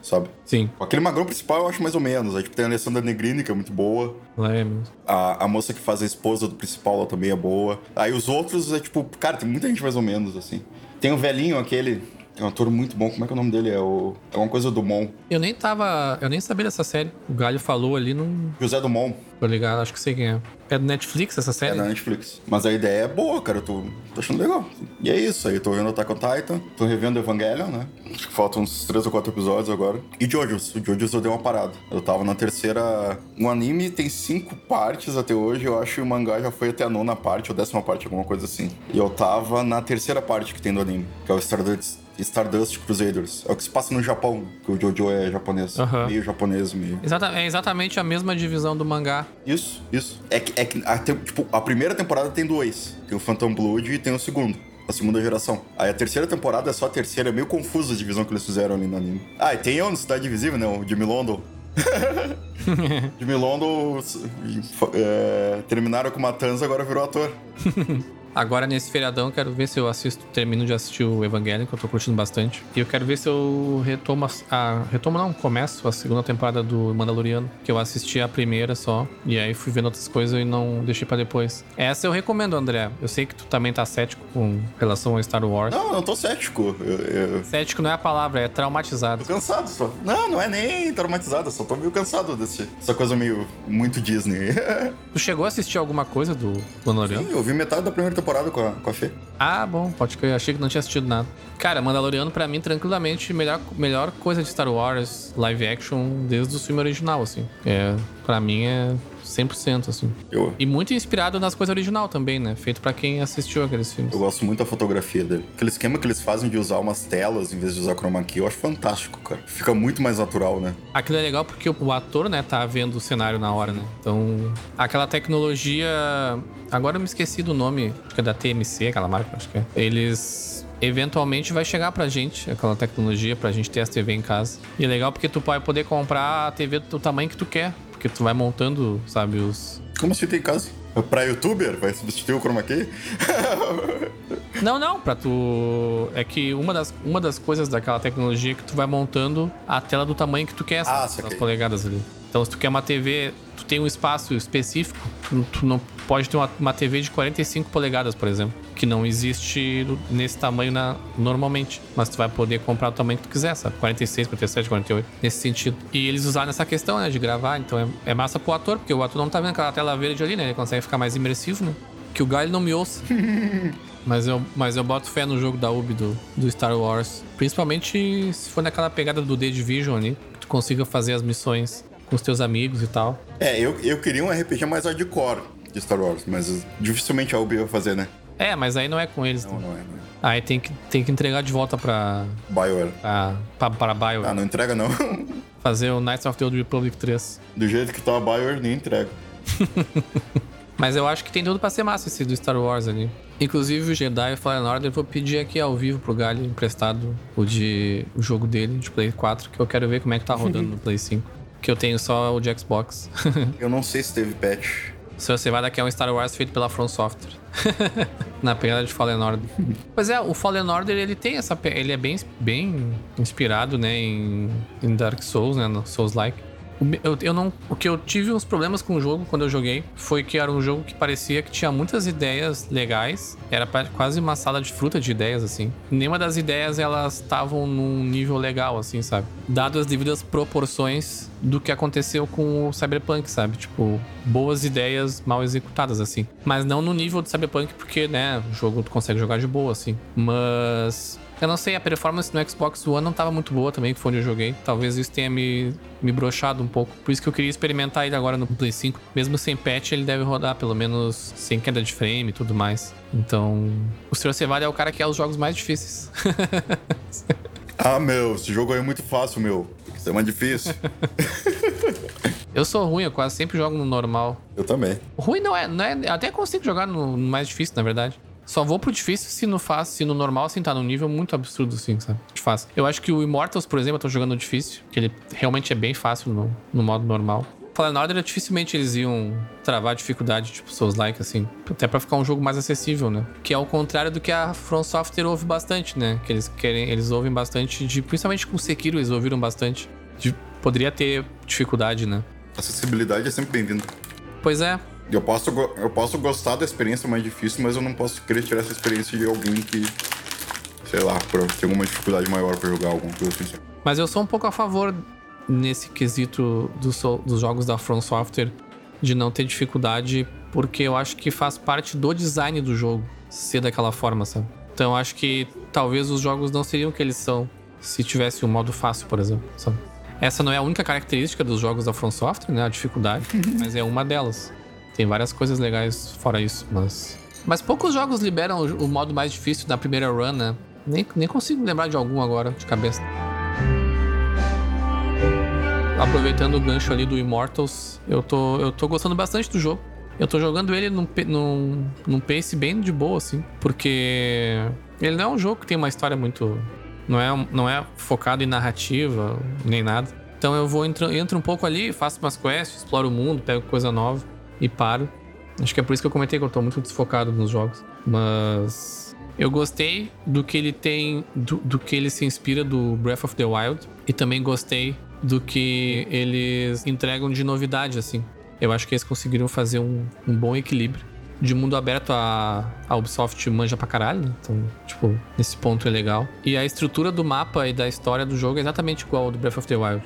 [SPEAKER 3] sabe?
[SPEAKER 2] Sim,
[SPEAKER 3] Aquele magrão principal eu acho mais ou menos. Aí, tipo, tem a Alessandra Negrini, que é muito boa.
[SPEAKER 2] é mesmo.
[SPEAKER 3] A, a moça que faz a esposa do principal lá também é boa. Aí os outros é tipo, cara, tem muita gente mais ou menos, assim. Tem o velhinho, aquele. É um ator muito bom. Como é que é o nome dele? É o. É uma coisa do Mon.
[SPEAKER 2] Eu nem tava. Eu nem sabia dessa série. O Galho falou ali, não
[SPEAKER 3] José do Mon.
[SPEAKER 2] tô ligado, acho que sei quem é. É do Netflix essa
[SPEAKER 3] É
[SPEAKER 2] série?
[SPEAKER 3] da Netflix. Mas a ideia é boa, cara. Eu tô, tô achando legal. E é isso aí. Tô vendo Attack on Titan. Tô revendo Evangelion, né? Acho que faltam uns três ou quatro episódios agora. E Jojos. O Jojos eu dei uma parada. Eu tava na terceira... O anime tem cinco partes até hoje. Eu acho que o mangá já foi até a nona parte ou décima parte, alguma coisa assim. E eu tava na terceira parte que tem do anime. Que é o Stardust, Stardust Crusaders. É o que se passa no Japão. Que o Jojo é japonês.
[SPEAKER 2] Aham.
[SPEAKER 3] Meio japonês, meio...
[SPEAKER 2] Exata- é exatamente a mesma divisão do mangá.
[SPEAKER 3] Isso, isso. É que, é que a, tipo, a primeira temporada tem dois. Tem o Phantom Blood e tem o segundo. A segunda geração. Aí a terceira temporada é só a terceira. É meio confusa a divisão que eles fizeram ali no anime. Ah, e tem eu no Cidade Invisível, né? O Jimmy London. Jimmy London é, terminaram com Matanza, agora virou ator.
[SPEAKER 2] Agora, nesse feriadão, quero ver se eu assisto, termino de assistir o Evangelho, que eu tô curtindo bastante. E eu quero ver se eu retomo, a, retomo não, começo a segunda temporada do Mandaloriano, que eu assisti a primeira só, e aí fui vendo outras coisas e não deixei pra depois. Essa eu recomendo, André. Eu sei que tu também tá cético com relação ao Star Wars.
[SPEAKER 3] Não, eu não tô cético. Eu, eu
[SPEAKER 2] Cético não é a palavra, é traumatizado.
[SPEAKER 3] tô cansado só. Não, não é nem traumatizado. eu Só tô meio cansado desse, dessa coisa meio muito Disney.
[SPEAKER 2] Tu chegou a assistir alguma coisa do Mandaloriano?
[SPEAKER 3] Sim, eu vi metade da primeira temporada com a, com a Fê.
[SPEAKER 2] Ah, bom, pode que eu achei que não tinha assistido nada. Cara, Mandaloriano pra mim tranquilamente melhor melhor coisa de Star Wars live action desde o filme original assim. É, para mim é 100% assim.
[SPEAKER 3] Eu,
[SPEAKER 2] E muito inspirado nas coisas original também, né? Feito pra quem assistiu aqueles filmes.
[SPEAKER 3] Eu gosto muito da fotografia dele. Aquele esquema que eles fazem de usar umas telas em vez de usar chroma key, eu acho fantástico, cara. Fica muito mais natural, né?
[SPEAKER 2] Aquilo é legal porque o, o ator, né, tá vendo o cenário na hora, né? Então, aquela tecnologia. Agora eu me esqueci do nome, acho que é da TMC, aquela marca, acho que é. Eles. Eventualmente vai chegar pra gente aquela tecnologia pra gente ter as TV em casa. E é legal porque tu vai poder comprar a TV do tamanho que tu quer. Porque tu vai montando, sabe, os.
[SPEAKER 3] Como se tem em casa? Pra youtuber? Vai substituir o chroma key?
[SPEAKER 2] Não, não, pra tu. É que uma das, uma das coisas daquela tecnologia é que tu vai montando a tela do tamanho que tu quer,
[SPEAKER 3] Ah,
[SPEAKER 2] as polegadas ali. Então, se tu quer uma TV, tu tem um espaço específico, tu não pode ter uma, uma TV de 45 polegadas, por exemplo, que não existe nesse tamanho na- normalmente. Mas tu vai poder comprar o tamanho que tu quiser, sabe? 46, 47, 48, nesse sentido. E eles usaram essa questão, né, de gravar, então é, é massa pro ator, porque o ator não tá vendo aquela tela verde ali, né? Ele consegue ficar mais imersivo, né? Que o Guy não me ouça. Mas eu, mas eu boto fé no jogo da Ubi do, do Star Wars. Principalmente se for naquela pegada do The Division ali. Que tu consiga fazer as missões com os teus amigos e tal.
[SPEAKER 3] É, eu, eu queria um RPG mais hardcore de Star Wars, mas dificilmente a Ubi vai fazer, né?
[SPEAKER 2] É, mas aí não é com eles.
[SPEAKER 3] Não,
[SPEAKER 2] né?
[SPEAKER 3] não é, não é.
[SPEAKER 2] Aí tem que, tem que entregar de volta pra,
[SPEAKER 3] BioWare.
[SPEAKER 2] pra, pra, pra Bio.
[SPEAKER 3] Ah, não entrega não.
[SPEAKER 2] Fazer o Knights of the Old Republic 3.
[SPEAKER 3] Do jeito que tá a BioWare, nem entrega.
[SPEAKER 2] Mas eu acho que tem tudo pra ser massa esse do Star Wars ali. Inclusive o Jedi Fallen Order, eu vou pedir aqui ao vivo pro Galho emprestado o de o jogo dele, de Play 4, que eu quero ver como é que tá rodando no Play 5. Que eu tenho só o de Xbox.
[SPEAKER 3] Eu não sei se teve patch.
[SPEAKER 2] Se você vai daqui é um Star Wars feito pela From Software. Na pegada de Fallen Order. pois é, o Fallen Order ele tem essa. Ele é bem, bem inspirado, né, em, em Dark Souls, né, no Souls-like. O me- Eu, eu não, o que eu tive uns problemas com o jogo quando eu joguei foi que era um jogo que parecia que tinha muitas ideias legais. Era quase uma sala de fruta de ideias, assim. Nenhuma das ideias elas estavam num nível legal, assim, sabe? Dado as devidas proporções do que aconteceu com o Cyberpunk, sabe? Tipo, boas ideias mal executadas, assim. Mas não no nível do Cyberpunk, porque, né, o jogo tu consegue jogar de boa, assim. Mas. Eu não sei, a performance no Xbox One não tava muito boa também, que foi onde eu joguei. Talvez isso tenha me, me broxado um pouco. Por isso que eu queria experimentar ele agora no Play 5. Mesmo sem patch, ele deve rodar pelo menos sem queda de frame e tudo mais. Então, o Sr. Cevada é o cara que é os jogos mais difíceis.
[SPEAKER 3] Ah, meu, esse jogo aí é muito fácil, meu. Isso é mais difícil.
[SPEAKER 2] eu sou ruim, eu quase sempre jogo no normal.
[SPEAKER 3] eu também.
[SPEAKER 2] Ruim não é, não é. Até consigo jogar no mais difícil, na verdade. Só vou pro difícil se no fácil, se no normal, assim, tá num nível muito absurdo, assim, sabe? De fácil. Eu acho que o Immortals, por exemplo, eu tô jogando no difícil, que ele realmente é bem fácil no, no modo normal. Fallen Order, dificilmente eles iam travar dificuldade, tipo Souls-like, assim. Até pra ficar um jogo mais acessível, né? Que é o contrário do que a From Software ouve bastante, né? Que eles querem, eles ouvem bastante de... Principalmente com o Sekiro, eles ouviram bastante. De, poderia ter dificuldade, né?
[SPEAKER 3] Acessibilidade é sempre bem-vinda.
[SPEAKER 2] Pois é,
[SPEAKER 3] Eu posso, eu posso gostar da experiência mais difícil, mas eu não posso querer tirar essa experiência de alguém que, sei lá, ter alguma dificuldade maior pra jogar alguma coisa assim.
[SPEAKER 2] Mas eu sou um pouco a favor nesse quesito do so- dos jogos da From Software de não ter dificuldade, porque eu acho que faz parte do design do jogo ser daquela forma, sabe? Então eu acho que talvez os jogos não seriam o que eles são se tivesse um modo fácil, por exemplo, sabe? Essa não é a única característica dos jogos da From Software, né? A dificuldade, mas é uma delas. Tem várias coisas legais fora isso, mas. Mas poucos jogos liberam o, modo mais difícil na primeira run, né? Nem, nem consigo lembrar de algum agora, de cabeça. Aproveitando o gancho ali do Immortals, eu tô, eu tô gostando bastante do jogo. Eu tô jogando ele num, num, num pace bem de boa, assim. Porque ele não é um jogo que tem uma história muito. Não é, não é focado em narrativa, nem nada. Então eu vou entro, entro um pouco ali, faço umas quests, exploro o mundo, pego coisa nova e paro. Acho que é por isso que eu comentei que eu tô muito desfocado nos jogos. Mas eu gostei do que ele tem, do, do que ele se inspira do Breath of the Wild. E também gostei do que eles entregam de novidade, assim. Eu acho que eles conseguiram fazer um, um bom equilíbrio. De mundo aberto, a, a Ubisoft manja pra caralho, né? Então, tipo, nesse ponto é legal. E a estrutura do mapa e da história do jogo é exatamente igual ao do Breath of the Wild.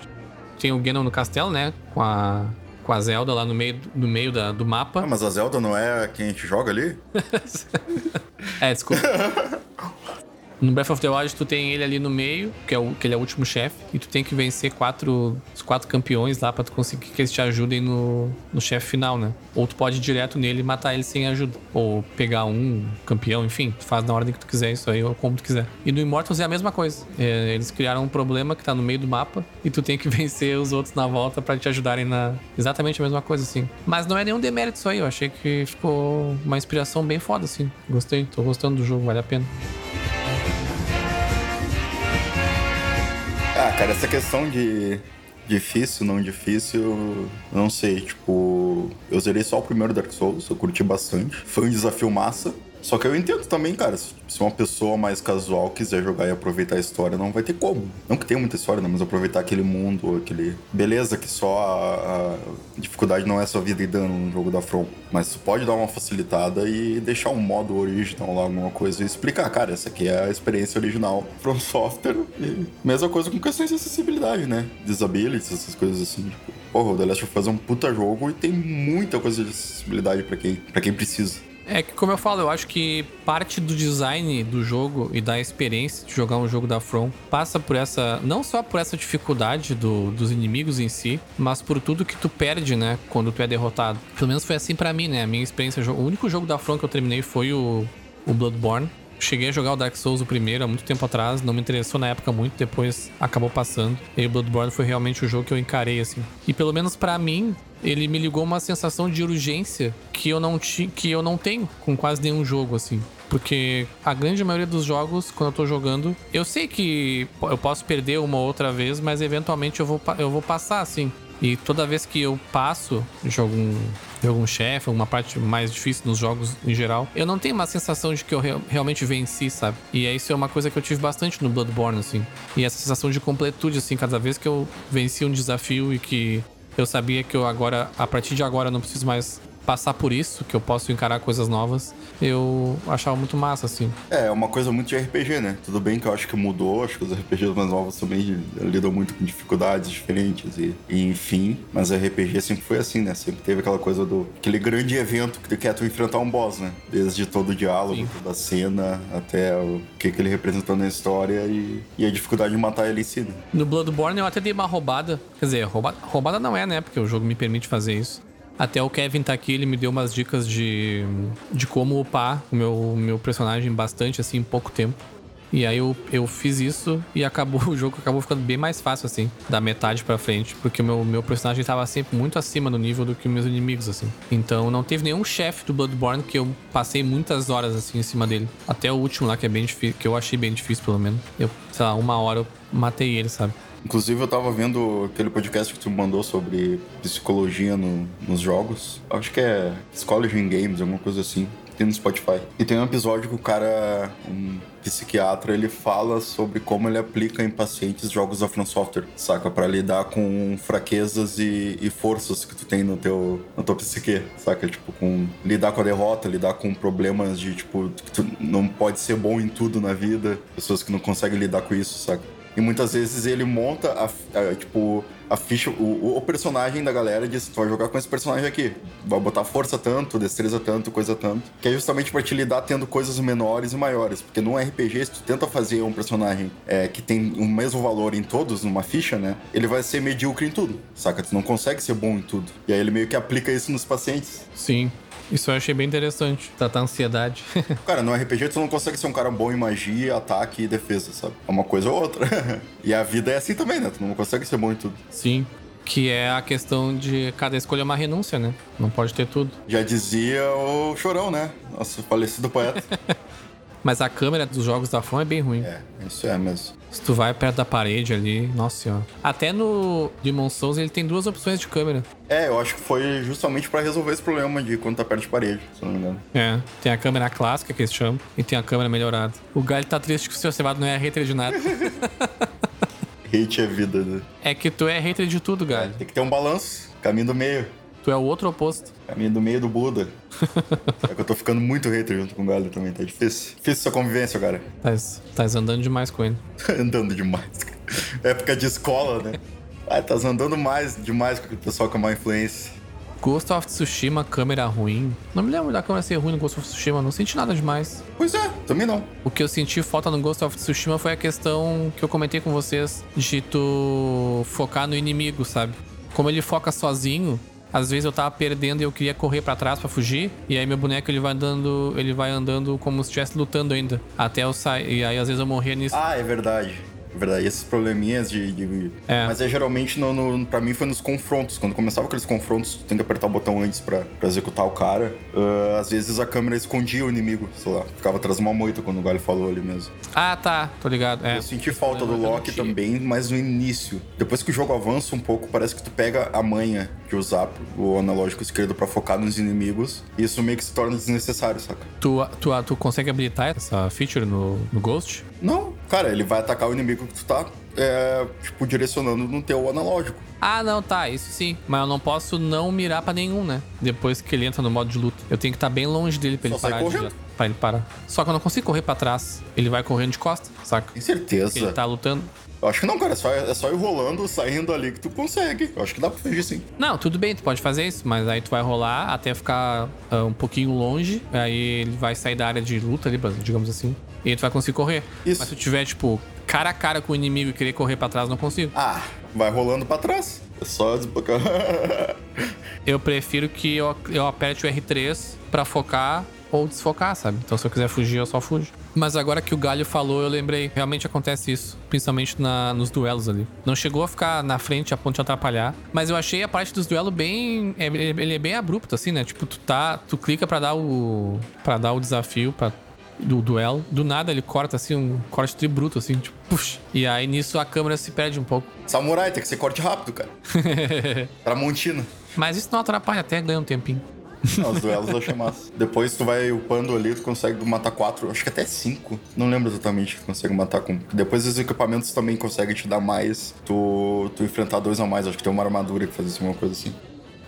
[SPEAKER 2] Tem o Ganon no castelo, né? Com a, com a Zelda lá no meio, no meio da, do mapa.
[SPEAKER 3] Ah, mas a Zelda não é quem a gente joga ali?
[SPEAKER 2] É, desculpa. No Breath of the Wild, tu tem ele ali no meio, que, é o, que ele é o último chefe, e tu tem que vencer quatro, os quatro campeões lá pra tu conseguir que eles te ajudem no, no chefe final, né? Ou tu pode ir direto nele e matar ele sem ajuda. Ou pegar um campeão, enfim, tu faz na ordem que tu quiser isso aí, ou como tu quiser. E no Immortals é a mesma coisa. É, eles criaram um problema que tá no meio do mapa, e tu tem que vencer os outros na volta pra te ajudarem na. Exatamente a mesma coisa, assim. Mas não é nenhum demérito isso aí, eu achei que ficou uma inspiração bem foda, assim. Gostei, tô gostando do jogo, vale a pena.
[SPEAKER 3] Ah, cara, essa questão de difícil, não difícil, não sei. Tipo, eu zerei só o primeiro Dark Souls, eu curti bastante. Foi um desafio massa. Só que eu entendo também, cara, se uma pessoa mais casual quiser jogar e aproveitar a história, não vai ter como. Não que tenha muita história, né? mas aproveitar aquele mundo, aquele. Beleza, que só a, a dificuldade não é só vida e dano no jogo da From. Mas tu pode dar uma facilitada e deixar um modo original lá, alguma coisa, e explicar, cara, essa aqui é a experiência original From Software. E mesma coisa com questões de acessibilidade, né? Disabilities, essas coisas assim. Tipo, porra, o The Last of Us é um puta jogo e tem muita coisa de acessibilidade para quem, pra quem precisa.
[SPEAKER 2] É que, como eu falo, eu acho que parte do design do jogo e da experiência de jogar um jogo da From passa por essa. Não só por essa dificuldade do, dos inimigos em si, mas por tudo que tu perde, né? Quando tu é derrotado. Pelo menos foi assim para mim, né? A minha experiência. O único jogo da From que eu terminei foi o, o Bloodborne. Cheguei a jogar o Dark Souls o primeiro há muito tempo atrás, não me interessou na época muito, depois acabou passando. E o Bloodborne foi realmente o jogo que eu encarei assim. E pelo menos para mim, ele me ligou uma sensação de urgência que eu não ti, que eu não tenho com quase nenhum jogo assim. Porque a grande maioria dos jogos, quando eu tô jogando, eu sei que eu posso perder uma ou outra vez, mas eventualmente eu vou, eu vou passar assim. E toda vez que eu passo de algum, de algum chefe, uma parte mais difícil nos jogos em geral, eu não tenho uma sensação de que eu re realmente venci, sabe? E isso é uma coisa que eu tive bastante no Bloodborne, assim. E essa sensação de completude, assim, cada vez que eu venci um desafio e que eu sabia que eu agora, a partir de agora, não preciso mais passar por isso, que eu posso encarar coisas novas, eu achava muito massa, assim.
[SPEAKER 3] É, é uma coisa muito de RPG, né? Tudo bem que eu acho que mudou, acho que os RPGs mais novos também lidam muito com dificuldades diferentes e, e enfim, mas RPG sempre foi assim, né? Sempre teve aquela coisa do aquele grande evento que quer tu enfrentar um boss, né? Desde todo o diálogo, Sim. toda a cena, até o que, que ele representou na história e, e a dificuldade de matar ele em si. Né?
[SPEAKER 2] No Bloodborne eu até dei uma roubada, quer dizer, roubada, roubada não é, né? Porque o jogo me permite fazer isso. Até o Kevin tá aqui, ele me deu umas dicas de, de como upar o meu, meu personagem bastante, assim, em pouco tempo. E aí eu, eu fiz isso e acabou o jogo acabou ficando bem mais fácil, assim, da metade pra frente. Porque o meu, meu personagem tava sempre muito acima do nível do que meus inimigos, assim. Então não teve nenhum chefe do Bloodborne que eu passei muitas horas, assim, em cima dele. Até o último lá, que é bem difícil, que eu achei bem difícil, pelo menos. Eu, sei lá, uma hora eu matei ele, sabe?
[SPEAKER 3] Inclusive, eu tava vendo aquele podcast que tu mandou sobre psicologia no, nos jogos. Acho que é Psychology in Games, alguma coisa assim. Tem no Spotify. E tem um episódio que o cara, um psiquiatra, ele fala sobre como ele aplica em pacientes jogos da From Software, saca? para lidar com fraquezas e, e, forças que tu tem no teu, na tua psique, saca? Tipo, com lidar com a derrota, lidar com problemas de, tipo, que tu não pode ser bom em tudo na vida, pessoas que não conseguem lidar com isso, saca? E muitas vezes ele monta, a, a, tipo, a ficha, o, o, personagem da galera diz: tu vai jogar com esse personagem aqui. Vai botar força tanto, destreza tanto, coisa tanto. Que é justamente pra te lidar tendo coisas menores e maiores. Porque num RPG, se tu tenta fazer um personagem é, que tem o mesmo valor em todos, numa ficha, né? Ele vai ser medíocre em tudo. Saca? Tu não consegue ser bom em tudo. E aí ele meio que aplica isso nos pacientes.
[SPEAKER 2] Sim. Isso eu achei bem interessante, tratar a ansiedade.
[SPEAKER 3] cara, no RPG tu não consegue ser um cara bom em magia, ataque e defesa, sabe? É uma coisa ou outra. e a vida é assim também, né? Tu não consegue ser bom em tudo.
[SPEAKER 2] Sim. Que é a questão de cada escolha é uma renúncia, né? Não pode ter tudo.
[SPEAKER 3] Já dizia o Chorão, né? Nosso falecido poeta.
[SPEAKER 2] Mas a câmera dos jogos da From é bem ruim.
[SPEAKER 3] É, isso é mesmo.
[SPEAKER 2] Se tu vai perto da parede ali, nossa senhora. Até no Demon Souls ele tem duas opções de câmera.
[SPEAKER 3] É, eu acho que foi justamente para resolver esse problema de quando tá perto de parede, se não me engano.
[SPEAKER 2] É, tem a câmera clássica que eles chamam e tem a câmera melhorada. O Galho tá triste que o seu cevado não é hater de nada.
[SPEAKER 3] Hate é vida, né?
[SPEAKER 2] É que tu é hater de tudo, Galho.
[SPEAKER 3] É, tem que ter um balanço, caminho do meio.
[SPEAKER 2] Tu é o outro oposto.
[SPEAKER 3] Caminho do meio do Buda. é que eu tô ficando muito hater junto com o Galho também, tá difícil. Difícil essa convivência, cara.
[SPEAKER 2] Tás, tás andando demais com ele.
[SPEAKER 3] andando demais. Época de escola, né? Ah, tá andando mais demais com o pessoal com a má influência.
[SPEAKER 2] Ghost of Tsushima, câmera ruim. Não me lembro da câmera ser ruim no Ghost of Tsushima, não senti nada demais.
[SPEAKER 3] Pois é, também não.
[SPEAKER 2] O que eu senti falta no Ghost of Tsushima foi a questão que eu comentei com vocês de tu focar no inimigo, sabe? Como ele foca sozinho, às vezes eu tava perdendo e eu queria correr para trás para fugir, e aí meu boneco ele vai andando, ele vai andando como se estivesse lutando ainda, até eu sair, e aí às vezes eu morria nisso.
[SPEAKER 3] Ah, é verdade. Verdade, esses probleminhas de. de-
[SPEAKER 2] É.
[SPEAKER 3] Mas é geralmente, no, no, pra mim, foi nos confrontos. Quando começava aqueles confrontos, tu tem que apertar o botão antes pra, pra executar o cara. ah, às vezes a câmera escondia o inimigo, sei lá, ficava atrás de uma moita quando o Galho falou ali mesmo.
[SPEAKER 2] Ah, tá. Tô ligado. É.
[SPEAKER 3] Eu senti falta do
[SPEAKER 2] Eu
[SPEAKER 3] Loki também, mas no início. Depois que o jogo avança um pouco, parece que tu pega a manha de usar o analógico esquerdo pra focar nos inimigos. E isso meio que se torna desnecessário, saca?
[SPEAKER 2] Tu, tu, tu consegue habilitar essa feature no, no Ghost?
[SPEAKER 3] Não, cara, ele vai atacar o inimigo que tu tá, é, tipo, direcionando no teu analógico.
[SPEAKER 2] Ah, não, tá, isso sim. Mas eu não posso não mirar pra nenhum, né? Depois que ele entra no modo de luta. Eu tenho que estar bem longe dele pra ele
[SPEAKER 3] Só sai
[SPEAKER 2] parar. de-
[SPEAKER 3] correndo.
[SPEAKER 2] pra ele parar. Só que eu não consigo correr pra trás. Ele vai correndo de costa, saca?
[SPEAKER 3] Tem certeza.
[SPEAKER 2] Porque ele tá lutando.
[SPEAKER 3] Eu acho que não, cara. É só, é só ir rolando, saindo ali que tu consegue. Eu acho que dá pra fugir sim.
[SPEAKER 2] Não, tudo bem, tu pode fazer isso, mas aí tu vai rolar até ficar ah, um pouquinho longe. Aí ele vai sair da área de luta ali, digamos assim. E aí tu vai conseguir correr.
[SPEAKER 3] Isso.
[SPEAKER 2] Mas se tu tiver, tipo, cara a cara com o inimigo e querer correr pra trás, não consigo.
[SPEAKER 3] Ah, vai rolando pra trás. É só desbloquear.
[SPEAKER 2] Eu prefiro que eu, eu aperte o R3 pra focar ou desfocar, sabe? Então se eu quiser fugir, eu só fujo. Mas agora que o Galho falou, eu lembrei. Realmente acontece isso. Principalmente na- nos duelos ali. Não chegou a ficar na frente a ponto de atrapalhar. Mas eu achei a parte dos duelos bem. é- Ele ele é bem abrupto, assim, né? Tipo, tu tá. Tu clica pra dar o. para dar o desafio pra, do duelo. Do nada ele corta assim, um corte tri bruto, assim, tipo, puxa. E aí nisso a câmera se perde um pouco.
[SPEAKER 3] Samurai, tem que ser corte rápido, cara. Tramontina.
[SPEAKER 2] Mas isso não atrapalha, até ganha um tempinho.
[SPEAKER 3] Não, os duelos eu achei massa. Depois tu vai upando ali, tu consegue matar quatro, acho que até cinco. Não lembro exatamente que tu consegue matar com. Depois os equipamentos também conseguem te dar mais. Tu, tu enfrentar dois a mais. Acho que tem uma armadura que faz isso, uma coisa assim.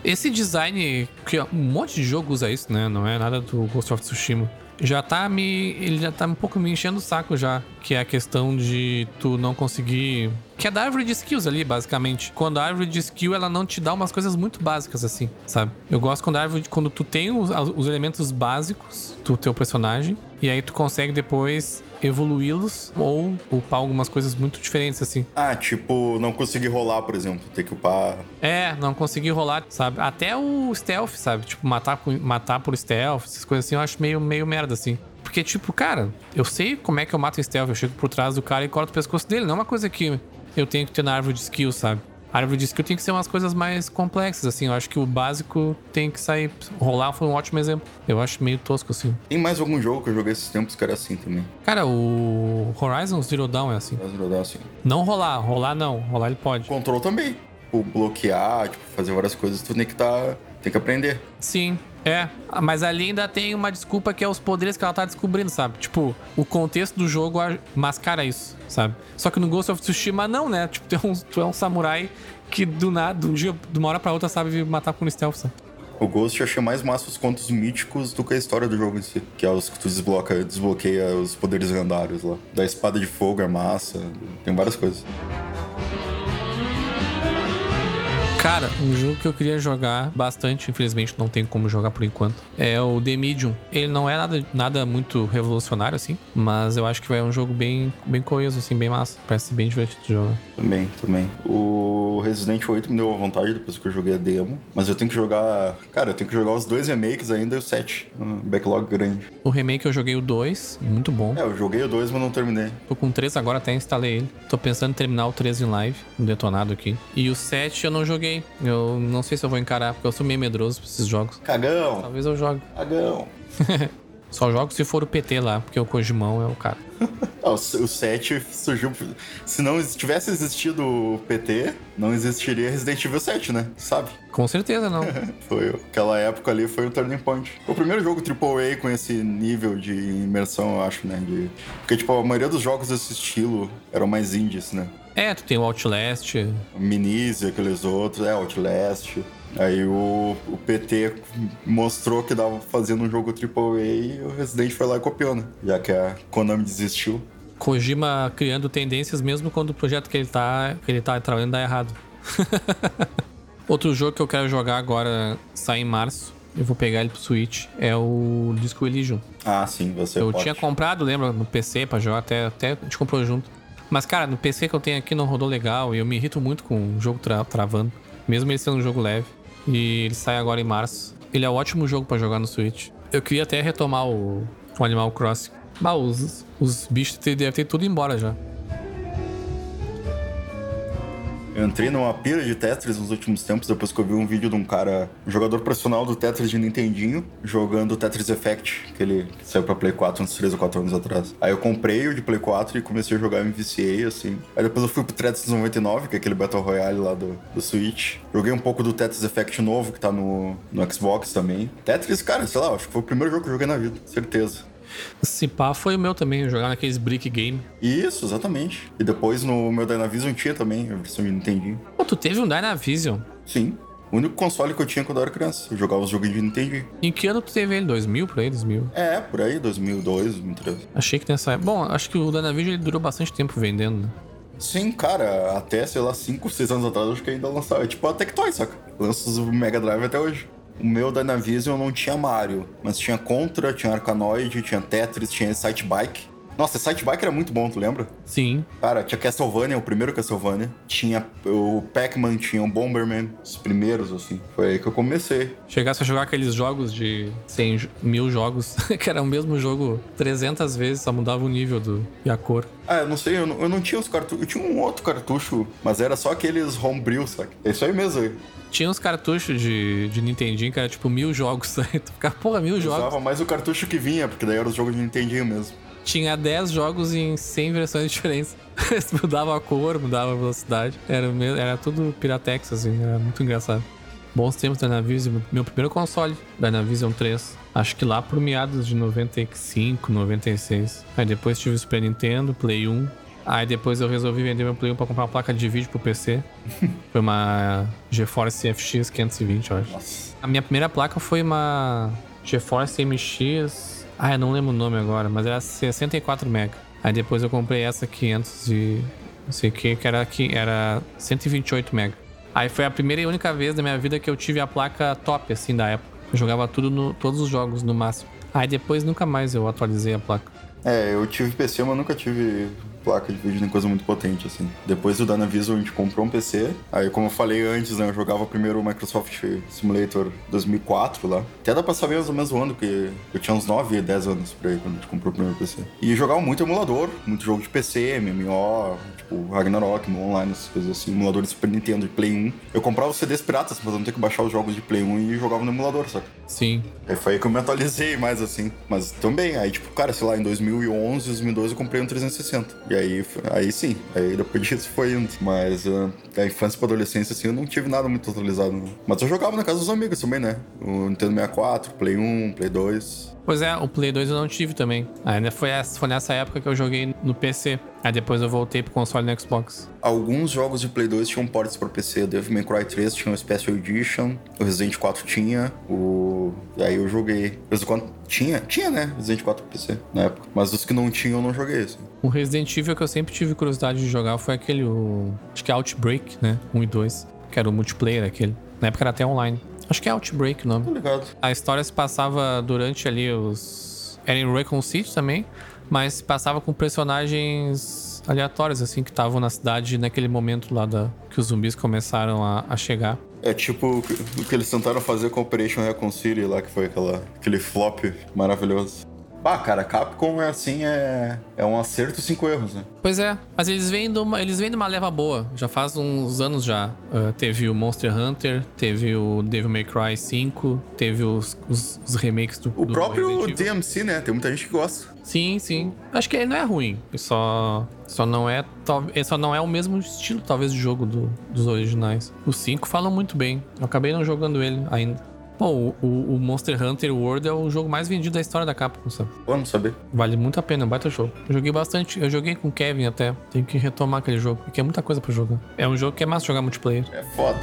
[SPEAKER 2] Esse design, que um monte de jogo usa isso, né? Não é nada do Ghost of Tsushima. Já tá me. Ele já tá um pouco me enchendo o saco já. Que é a questão de tu não conseguir. Que é da árvore de skills ali, basicamente. Quando a árvore de skill, ela não te dá umas coisas muito básicas, assim, sabe? Eu gosto quando a árvore. Quando tu tem os, os elementos básicos do teu personagem. E aí tu consegue depois evoluí-los ou upar algumas coisas muito diferentes, assim.
[SPEAKER 3] Ah, tipo, não conseguir rolar, por exemplo. Ter que upar.
[SPEAKER 2] É, não consegui rolar, sabe? Até o stealth, sabe? Tipo, matar, matar por stealth, essas coisas assim, eu acho meio, meio merda, assim. Porque, tipo, cara, eu sei como é que eu mato stealth. Eu chego por trás do cara e corto o pescoço dele. Não é uma coisa que eu tenho que ter na árvore de skill, sabe? A árvore de skill tem que ser umas coisas mais complexas, assim. Eu acho que o básico tem que sair. Rolar foi um ótimo exemplo. Eu acho meio tosco, assim.
[SPEAKER 3] Tem mais algum jogo que eu joguei esses tempos que era assim também.
[SPEAKER 2] Cara, o Horizon Zero Dawn é assim.
[SPEAKER 3] Mas rodar assim.
[SPEAKER 2] Não rolar, rolar não. Rolar ele pode.
[SPEAKER 3] Control também. Tipo, bloquear, tipo, fazer várias coisas, tu tem que tá. Tem que aprender.
[SPEAKER 2] Sim, é. Mas ali ainda tem uma desculpa que é os poderes que ela tá descobrindo, sabe? Tipo, o contexto do jogo mascara isso, sabe? Só que no Ghost of Tsushima não, né? Tipo, tu é um, tu é um samurai que do nada, de um dia, de uma hora pra outra, sabe matar com stealth, sabe?
[SPEAKER 3] O Ghost eu achei mais massa os contos míticos do que a história do jogo em si. Que é os que tu desbloca, desbloqueia os poderes lendários lá. Da espada de fogo é massa. Tem várias coisas.
[SPEAKER 2] Cara, um jogo que eu queria jogar bastante, infelizmente não tem como jogar por enquanto, é o The Medium. Ele não é nada, nada muito revolucionário, assim, mas eu acho que vai um jogo bem, bem coeso, assim, bem massa. Parece bem divertido de jogar.
[SPEAKER 3] Também, também. O Resident 8 me deu vontade depois que eu joguei a demo. Mas eu tenho que jogar. Cara, eu tenho que jogar os dois remakes ainda e o 7. Um backlog grande.
[SPEAKER 2] O remake eu joguei o 2, muito bom.
[SPEAKER 3] É, eu joguei o 2, mas não terminei.
[SPEAKER 2] Tô com o 3 agora, até instalei ele. Tô pensando em terminar o 3 em live, um detonado aqui. E o 7 eu não joguei. Eu não sei se eu vou encarar, porque eu sou meio medroso pra esses jogos.
[SPEAKER 3] Cagão!
[SPEAKER 2] Talvez eu jogue.
[SPEAKER 3] Cagão!
[SPEAKER 2] Só jogo se for o PT lá, porque o Kojimão é o cara.
[SPEAKER 3] O 7 surgiu. Se não tivesse existido o PT, não existiria Resident Evil 7, né? Sabe?
[SPEAKER 2] Com certeza não.
[SPEAKER 3] Foi aquela época ali foi o turning point. O primeiro jogo AAA com esse nível de imersão, eu acho, né? De... Porque, tipo, a maioria dos jogos desse estilo eram mais indies, né?
[SPEAKER 2] É, tu tem o Outlast.
[SPEAKER 3] Minis e aqueles outros, é, Outlast. Aí o, o PT mostrou que dava fazer um jogo AAA e o Resident foi lá e copiou, né? Já que a Konami desistiu.
[SPEAKER 2] Kojima criando tendências mesmo quando o projeto que ele tá, que ele tá trabalhando dá errado. Outro jogo que eu quero jogar agora sai em março. Eu vou pegar ele pro Switch. É o Disco Elysium.
[SPEAKER 3] Ah, sim, você
[SPEAKER 2] Eu
[SPEAKER 3] pode.
[SPEAKER 2] tinha comprado, lembra, no PC pra jogar, até, até a gente comprou junto. Mas, cara, no PC que eu tenho aqui não rodou legal e eu me irrito muito com o jogo tra- travando. Mesmo ele sendo um jogo leve. E ele sai agora em março. Ele é um ótimo jogo pra jogar no Switch. Eu queria até retomar o, o Animal Crossing. Bah, os, os bichos devem ter tudo embora já.
[SPEAKER 3] Eu entrei numa pira de Tetris nos últimos tempos, depois que eu vi um vídeo de um cara, um jogador profissional do Tetris de Nintendinho, jogando Tetris Effect, que ele saiu pra Play 4 uns 3 ou 4 anos atrás. Aí eu comprei o de Play 4 e comecei a jogar, me viciei, assim. Aí depois eu fui pro Tetris 99, que é aquele Battle Royale lá do, do Switch. Joguei um pouco do Tetris Effect novo, que tá no, no Xbox também. Tetris, cara, sei lá, acho que foi o primeiro jogo que eu joguei na vida, certeza.
[SPEAKER 2] Se pá, foi o meu também, jogar naqueles Brick Game.
[SPEAKER 3] Isso, exatamente. E depois no meu Dynavision tinha também a versão de Nintendinho.
[SPEAKER 2] Pô, tu teve um Dynavision?
[SPEAKER 3] Sim. O único console que eu tinha quando eu era criança. Eu jogava os joguinhos de Nintendo.
[SPEAKER 2] Em que ano tu teve ele? 2000 por aí? 2000?
[SPEAKER 3] É, por aí, 2002, 2003.
[SPEAKER 2] Achei que nessa época. Bom, acho que o Dynavision ele durou bastante tempo vendendo, né?
[SPEAKER 3] Sim, cara, até, sei lá, 5, 6 anos atrás, acho que ainda lançava. É tipo a Tectoy, saca? Lança os Mega Drive até hoje. O meu Dynavision não tinha Mario, mas tinha Contra, tinha Arkanoid, tinha Tetris, tinha Sight Bike. Nossa, Sight Bike era muito bom, tu lembra?
[SPEAKER 2] Sim.
[SPEAKER 3] Cara, tinha Castlevania, o primeiro Castlevania. Tinha o Pac-Man, tinha o Bomberman, os primeiros, assim. Foi aí que eu comecei.
[SPEAKER 2] Chegasse a jogar aqueles jogos de 100 mil jogos, que era o mesmo jogo 300 vezes, só mudava o nível do, e a cor.
[SPEAKER 3] Ah, eu não sei, eu não, eu não tinha os cartuchos. Eu tinha um outro cartucho, mas era só aqueles homebrew, saca? É isso aí mesmo aí.
[SPEAKER 2] Tinha uns cartuchos de, de Nintendinho que era tipo mil jogos. Aí tu ficava, porra, mil
[SPEAKER 3] Eu
[SPEAKER 2] jogos.
[SPEAKER 3] usava mais o cartucho que vinha, porque daí eram os jogos de Nintendinho mesmo.
[SPEAKER 2] Tinha 10 jogos em 100 versões diferentes. mudava a cor, mudava a velocidade. Era, era tudo Piratex, assim, era muito engraçado. Bons tempos da Dynavision. Meu primeiro console, Dynavision 3. Acho que lá por meados de 95, 96. Aí depois tive o Super Nintendo, Play 1. Aí depois eu resolvi vender meu Play 1 pra comprar uma placa de vídeo pro PC. Foi uma GeForce FX 520, eu acho.
[SPEAKER 3] Nossa.
[SPEAKER 2] A minha primeira placa foi uma GeForce MX. Ah, eu não lembro o nome agora, mas era 64 MB. Aí depois eu comprei essa 500 e não sei o que, que era, que era 128 MB. Aí foi a primeira e única vez da minha vida que eu tive a placa top, assim, da época. Eu jogava tudo no, todos os jogos no máximo. Aí depois nunca mais eu atualizei a placa.
[SPEAKER 3] É, eu tive PC, mas nunca tive placa de vídeo nem coisa muito potente, assim. Depois do Dynavision, a gente comprou um PC. Aí, como eu falei antes, né, eu jogava primeiro o Microsoft Simulator 2004 lá. Até dá pra saber mais ou menos o ano, porque eu tinha uns 9, 10 anos por aí quando a gente comprou o primeiro PC. E jogava muito emulador, muito jogo de PC, MMO, tipo Ragnarok, Online, essas coisas assim, emulador de Super Nintendo, de Play 1. Eu comprava os CDs piratas pra não ter que baixar os jogos de Play 1 e jogava no emulador, saca?
[SPEAKER 2] Sim.
[SPEAKER 3] Aí foi aí que eu me atualizei mais assim. Mas também, aí tipo, cara, sei lá, em 2011, 2012 eu comprei um 360. E aí, aí sim, aí depois disso foi indo. Mas ah, da infância pra adolescência, assim, eu não tive nada muito atualizado. Mas eu jogava na casa dos amigos também, né? O Nintendo 64, Play 1, Play 2.
[SPEAKER 2] Pois é, o Play 2 eu não tive também. Aí foi, essa- foi nessa época que eu joguei no PC. Aí depois eu voltei pro console no Xbox.
[SPEAKER 3] Alguns jogos de Play 2 tinham ports pra PC. O Devil May Cry 3 tinha o Special Edition, o Resident 4 tinha, o... E aí eu joguei. Resident 4 tinha? Tinha, né? Resident 4 pra PC na época. Mas os que não tinham eu não joguei, assim.
[SPEAKER 2] O Resident Evil que eu sempre tive curiosidade de jogar foi aquele, o, acho que é Outbreak, né? 1 e 2, que era o multiplayer aquele. Na época era até online. Acho que é Outbreak o nome.
[SPEAKER 3] Tô ligado.
[SPEAKER 2] A história se passava durante ali os. Era em Raccoon City também, mas se passava com personagens aleatórios, assim, que estavam na cidade naquele momento lá da, que os zumbis começaram a, a chegar.
[SPEAKER 3] É tipo o que o que eles tentaram fazer com Operation Recon City lá, que foi aquela, aquele flop maravilhoso. Ah, cara, Capcom é assim, é, é um acerto cinco erros, né?
[SPEAKER 2] Pois é, mas eles vêm de uma, eles vêm de uma leva boa. Já faz uns anos já. Ah, teve o Monster Hunter, teve o Devil May Cry 5, teve os, os, os remakes do
[SPEAKER 3] O
[SPEAKER 2] do
[SPEAKER 3] próprio. DMC, né? Tem muita gente que gosta.
[SPEAKER 2] Sim, sim. Acho que ele não é ruim. Só, só não é, só não é o mesmo estilo, talvez, de jogo do- dos originais. O 5 falam muito bem. Eu acabei não jogando ele ainda. Bom, o, o- Monster Hunter World é o jogo mais vendido da história da Capcom, sabe?
[SPEAKER 3] Não saber.
[SPEAKER 2] Vale muito a pena, baita jogo. Eu joguei bastante, eu joguei com o Kevin até. Tenho que retomar aquele jogo, porque é muita coisa pra jogar. É um jogo que é massa jogar multiplayer.
[SPEAKER 3] É foda.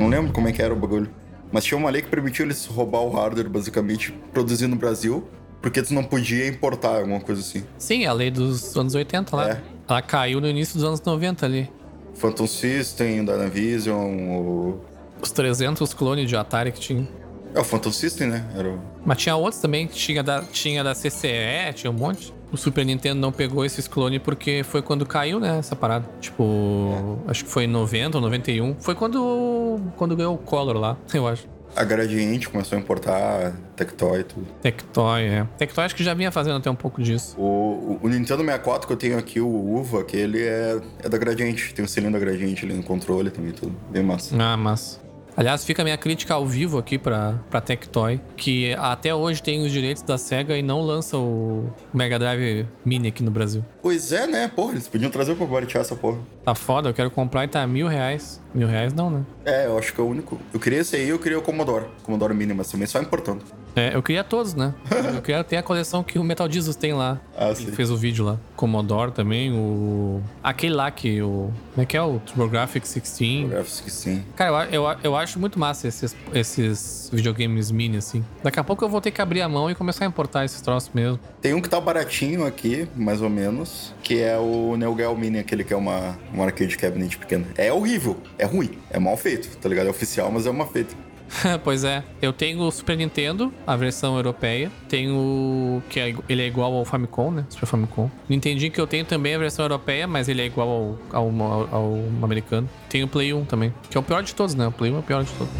[SPEAKER 3] Não lembro como é que era o bagulho. Mas tinha uma lei que permitia eles roubar o hardware, basicamente, produzir no Brasil, porque tu não podia importar, alguma coisa assim.
[SPEAKER 2] Sim, a lei dos anos 80 lá.
[SPEAKER 3] É.
[SPEAKER 2] Ela caiu no início dos anos 90 ali.
[SPEAKER 3] Phantom System, Dynavision, o...
[SPEAKER 2] Os 300 clones de Atari que tinha.
[SPEAKER 3] É o Phantom System, né? Era o...
[SPEAKER 2] Mas tinha outros também, tinha da, tinha da CCE, tinha um monte. O Super Nintendo não pegou esses clones porque foi quando caiu, né, essa parada. Tipo, acho que foi em 90 ou 91. Foi quando, quando ganhou o Color lá, eu acho.
[SPEAKER 3] A Gradiente começou a importar Tectoy e tudo.
[SPEAKER 2] Tectoy, é. Tectoy acho que já vinha fazendo até um pouco disso.
[SPEAKER 3] O, o Nintendo 64 que eu tenho aqui, o Uva, que ele é, é da Gradiente. Tem o selinho da Gradiente ali no controle também, tudo. Bem massa.
[SPEAKER 2] Ah, mas. Aliás, fica a minha crítica ao vivo aqui pra, pra Tectoy, que até hoje tem os direitos da SEGA e não lança o Mega Drive Mini aqui no Brasil.
[SPEAKER 3] Pois é, né? Porra, eles podiam trazer pra baratear essa porra.
[SPEAKER 2] Tá foda, eu quero comprar e tá mil reais. Mil reais não, né?
[SPEAKER 3] É, eu acho que é o único. Eu queria esse aí eu queria o Commodore. Commodore Mini, mas também só importando.
[SPEAKER 2] É, eu queria todos, né? eu queria ter a coleção que o Metal Jesus tem lá.
[SPEAKER 3] Ah,
[SPEAKER 2] Ele
[SPEAKER 3] sim.
[SPEAKER 2] fez o vídeo lá. Commodore também, o. Aquele lá que o. Como é que é? O TurboGrafx 16.
[SPEAKER 3] Graphics que sim.
[SPEAKER 2] Cara, eu, eu, eu acho muito massa esses, esses videogames mini, assim. Daqui a pouco eu vou ter que abrir a mão e começar a importar esses troços mesmo.
[SPEAKER 3] Tem um que tá baratinho aqui, mais ou menos, que é o Neo Geo Mini, aquele que é uma, uma arcade cabinet pequena. É horrível, é ruim, é mal feito, tá ligado? É oficial, mas é mal feito.
[SPEAKER 2] pois é. Eu tenho o Super Nintendo, a versão europeia. Tenho. que é, ele é igual ao Famicom, né? Super Famicom. Nintendinho que eu tenho também a versão europeia, mas ele é igual ao, ao, ao- ao americano. Tenho o Play 1 também, que é o pior de todos, né? O Play 1 é o pior de todos.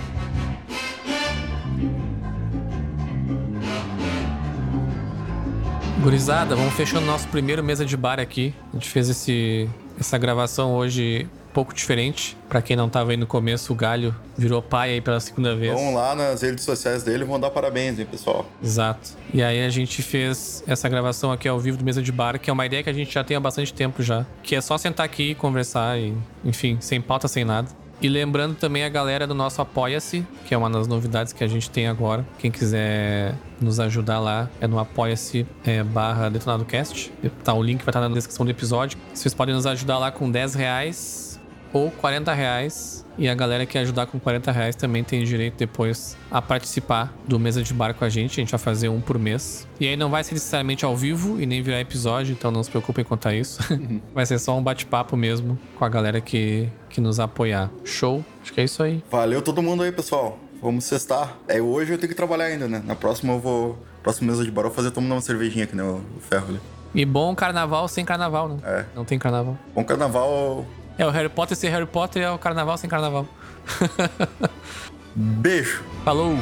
[SPEAKER 2] Gurizada, vamos fechando nosso primeiro mesa de bar aqui. A gente fez esse, essa gravação hoje pouco diferente. Pra quem não tava aí no começo, o Galho virou pai aí pela segunda vez.
[SPEAKER 3] Vão lá nas redes sociais dele e vão dar parabéns, hein, pessoal.
[SPEAKER 2] Exato. E aí a gente fez essa gravação aqui ao vivo do Mesa de Bar, que é uma ideia que a gente já tem há bastante tempo já. Que é só sentar aqui e conversar e, enfim, sem pauta, sem nada. E lembrando também a galera do nosso Apoia-se, que é uma das novidades que a gente tem agora. Quem quiser nos ajudar lá é no apoia-se é, barra detonadocast. Tá, o link vai estar na descrição do episódio. Vocês podem nos ajudar lá com 10 reais ou 40 reais. E a galera que ajudar com 40 reais também tem direito depois a participar do Mesa de Bar com a gente. A gente vai fazer um por mês. E aí não vai ser necessariamente ao vivo e nem virar episódio, então não se preocupem quanto a isso. vai ser só um bate-papo mesmo com a galera que, que nos apoiar. Show? Acho que é isso aí.
[SPEAKER 3] Valeu todo mundo aí, pessoal. Vamos sextar. É, hoje eu tenho que trabalhar ainda, né? Na próxima eu vou. Próxima mesa de bar eu vou fazer tomando uma cervejinha aqui, né? O o ferro ali.
[SPEAKER 2] E bom carnaval sem carnaval, né?
[SPEAKER 3] É.
[SPEAKER 2] Não tem carnaval.
[SPEAKER 3] Bom carnaval.
[SPEAKER 2] É, o Harry Potter ser Harry Potter é o carnaval sem carnaval.
[SPEAKER 3] Beijo.
[SPEAKER 2] Falou!